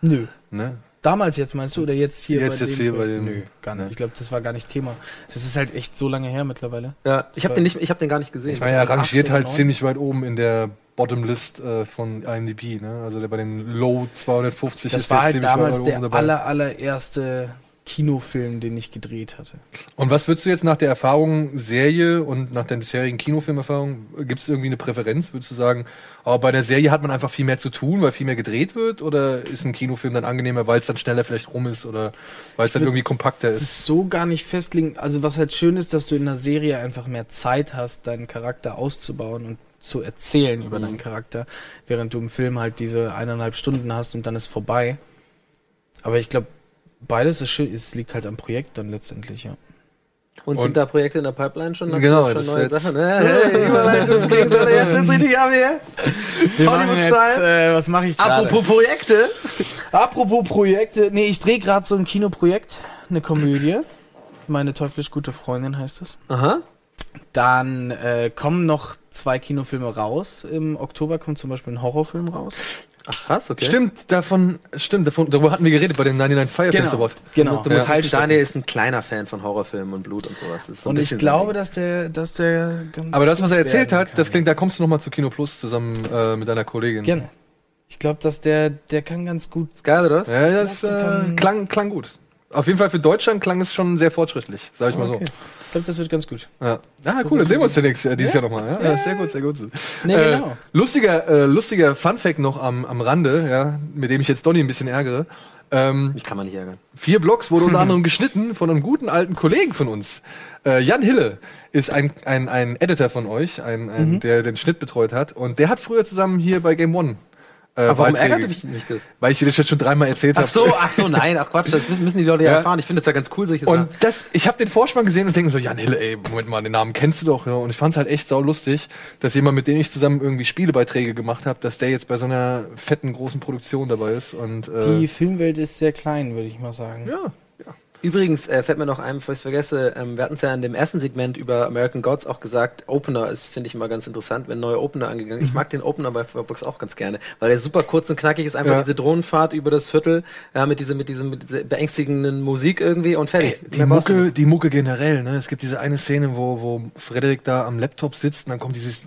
Nö. Ne? Damals jetzt meinst du oder jetzt hier Jetzt- jetzt dem hier bei dem- Nö, gar nicht. ne. Ich glaube, das war gar nicht Thema. Das ist halt echt so lange her mittlerweile. Ja, ich habe den nicht, ich habe den gar nicht gesehen. Das war ja rangiert halt ziemlich weit oben in der Bottomlist äh, von IMDb, ne? Also der bei den Low 250 Das ist war jetzt halt ziemlich damals weit der oben dabei. aller, allererste Kinofilm, den ich gedreht hatte. Und was würdest du jetzt nach der Erfahrung Serie und nach der bisherigen Kinofilmerfahrung, gibt es irgendwie eine Präferenz? Würdest du sagen, aber bei der Serie hat man einfach viel mehr zu tun, weil viel mehr gedreht wird? Oder ist ein Kinofilm dann angenehmer, weil es dann schneller vielleicht rum ist oder weil es dann irgendwie kompakter Das ist? ist so gar nicht festlegen. Also was halt schön ist, dass du in einer Serie einfach mehr Zeit hast, deinen Charakter auszubauen und zu erzählen über deinen Charakter, während du im Film halt diese eineinhalb Stunden hast und dann ist vorbei. Aber ich glaube, beides ist schön. Es liegt halt am Projekt dann letztendlich, ja. Und, Und- sind da Projekte in der Pipeline schon? Hast Genau, du das schon neue <laughs> jetzt- Sachen. Ja, hey, Überleitungskings, oder jetzt wird's richtig ab hier. Hollywood-Style. äh, was mache ich gerade? Apropos Projekte. Apropos Projekte. Nee, ich drehe gerade so ein Kinoprojekt, eine Komödie. Meine teuflisch gute Freundin heißt es. Aha. Dann äh, kommen noch zwei Kinofilme raus. Im Oktober kommt zum Beispiel ein Horrorfilm raus. Ach krass, okay. Stimmt, davon, stimmt, davon, darüber hatten wir geredet bei dem 99 Firefilms Award. genau. Du musst Ja. halt Daniel ist ein kleiner Fan von Horrorfilmen und Blut und sowas. So ein Und ich glaube, dass der, dass der ganz. Aber das, was er erzählt hat, kann. das klingt, da kommst du nochmal zu Kino Plus zusammen äh, mit deiner Kollegin. Gerne. Ich glaube, dass der, der kann ganz gut. Ist geil, oder? was? Ja, das glaub, äh, kann- klang, klang gut. Auf jeden Fall für Deutschland klang es schon sehr fortschrittlich, sag ich mal Okay. Ich glaube, das wird ganz gut. so. Ja. Ah, cool, dann sehen wir uns ja nächstes Jahr, dieses Jahr nochmal. Ja? Ja. sehr gut, sehr gut. Nee, äh, genau. Lustiger, äh, lustiger Funfact noch am, am Rande, ja, mit dem ich jetzt Donny ein bisschen ärgere. Ähm, Mich kann man nicht ärgern. Vier Blocks wurde unter <laughs> anderem geschnitten von einem guten alten Kollegen von uns. Äh, Jan Hille ist ein, ein, ein Editor von euch, ein, ein, Mhm. der den Schnitt betreut hat. Und der hat früher zusammen hier bei Game One. Äh, Aber warum ärgert dich nicht das? Weil ich dir das jetzt schon dreimal erzählt habe. Ach so, ach so, nein, ach Quatsch, das müssen müssen die Leute ja, Ja. erfahren. Ich finde das ja ganz cool, solche Und Sachen. das, ich habe den Vorspann gesehen und denke so, Jan Hille, ey, Moment mal, den Namen kennst du doch. Ja. Und ich fand es halt echt sau lustig, dass jemand, mit dem ich zusammen irgendwie Spielebeiträge gemacht habe, dass der jetzt bei so einer fetten, großen Produktion dabei ist. Und, äh, Die Filmwelt ist sehr klein, würde ich mal sagen. ja, Übrigens äh, fällt mir noch ein, bevor ich es vergesse, ähm, wir hatten es ja in dem ersten Segment über American Gods auch gesagt, Opener ist, finde ich immer ganz interessant, wenn neue Opener angegangen Ich mag den Opener bei Fireblocks auch ganz gerne, weil der super kurz und knackig ist, einfach Ja. diese Drohnenfahrt über das Viertel, ja, mit, diese, mit, diesem, mit dieser beängstigenden Musik irgendwie und fertig. Ey, die Mehr Mucke, die Mucke generell, ne? Es gibt diese eine Szene, wo, wo Frederik da am Laptop sitzt und dann kommt dieses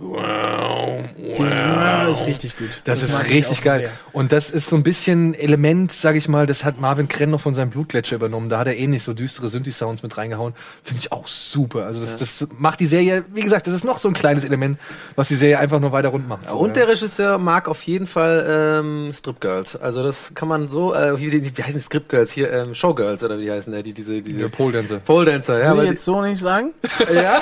Dieses Wow ist richtig gut. Das, mag ist ich richtig geil. sehr. Und das ist so ein bisschen Element, sag ich mal, das hat Marvin Krenn noch von seinem Blutgletscher übernommen. Da hat er ähnlich so düstere Synthi-Sounds mit reingehauen. Finde ich auch super. Also das, das macht die Serie, wie gesagt, das ist noch so ein kleines Element, was die Serie einfach nur weiter rund macht. So, Und ja. der Regisseur mag auf jeden Fall ähm, Strip Girls. Also das kann man so, äh, wie, wie heißen die Strip Girls hier, ähm, Showgirls oder wie heißen die, diese, diese Der Pole Dancer. Pole Dancer, ja, Will ich jetzt so nicht sagen? <laughs> Ja,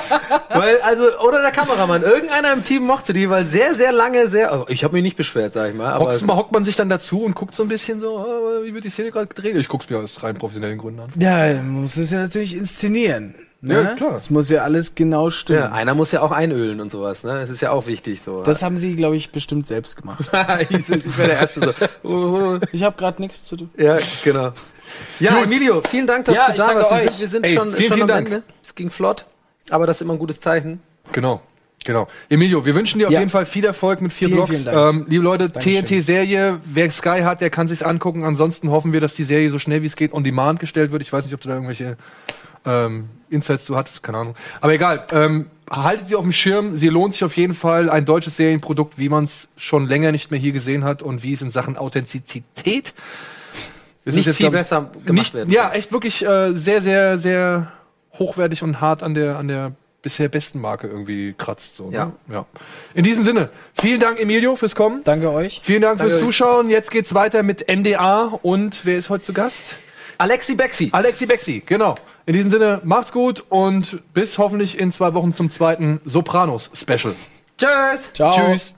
weil, also, oder der Kameramann, irgendeiner im Team mochte die, weil sehr, sehr lange, sehr, also ich habe mich nicht beschwert, sag ich mal, aber Hockt, mal, hockt man sich dann dazu und guckt so ein bisschen so, ah, wie wird die Szene gerade gedreht? Ich guck's mir aus rein professionellen Gründen an. Ja, man muss es ja natürlich inszenieren. Ne? Ja, klar. Es muss ja alles genau stimmen. ja, einer muss ja auch einölen und sowas, ne, das ist ja auch wichtig, so. Das haben sie, glaube ich, bestimmt selbst gemacht. <laughs> ich wäre der Erste so. <laughs> Ich habe gerade nichts zu tun. Ja, genau. Ja, Gut. Emilio, vielen Dank, dass Ja, du ich da warst. Wir euch. sind, wir sind Ey, schon, vielen, schon vielen am Dank. Ende. Es ging flott, aber das ist immer ein gutes Zeichen. Genau. Genau. Emilio, wir wünschen dir auf Ja. jeden Fall viel Erfolg mit vier Vielen, Blogs. vielen. Ähm, liebe Leute. TNT-Serie, wer Sky hat, der kann sich's angucken. Ansonsten hoffen wir, dass die Serie so schnell wie es geht on demand gestellt wird. Ich weiß nicht, ob du da irgendwelche ähm, Insights zu hattest, keine Ahnung. Aber egal. Ähm, haltet sie auf dem Schirm. Sie lohnt sich auf jeden Fall. Ein deutsches Serienprodukt, wie man es schon länger nicht mehr hier gesehen hat und wie es in Sachen Authentizität ist es Nicht jetzt, viel glaub besser gemacht nicht, werden. Ja, echt wirklich äh, sehr, sehr, sehr hochwertig und hart an der, an der bisher besten Marke irgendwie kratzt. So, Ja. Ne? ja. In diesem Sinne, vielen Dank, Emilio, fürs Kommen. Danke euch. Vielen Dank Danke fürs euch. Zuschauen. Jetzt geht's weiter mit NDA und wer ist heute zu Gast? Alexi Bexi. Alexi Bexi, genau. In diesem Sinne, macht's gut und bis hoffentlich in zwei Wochen zum zweiten Sopranos-Special. Tschüss. Ciao. Tschüss.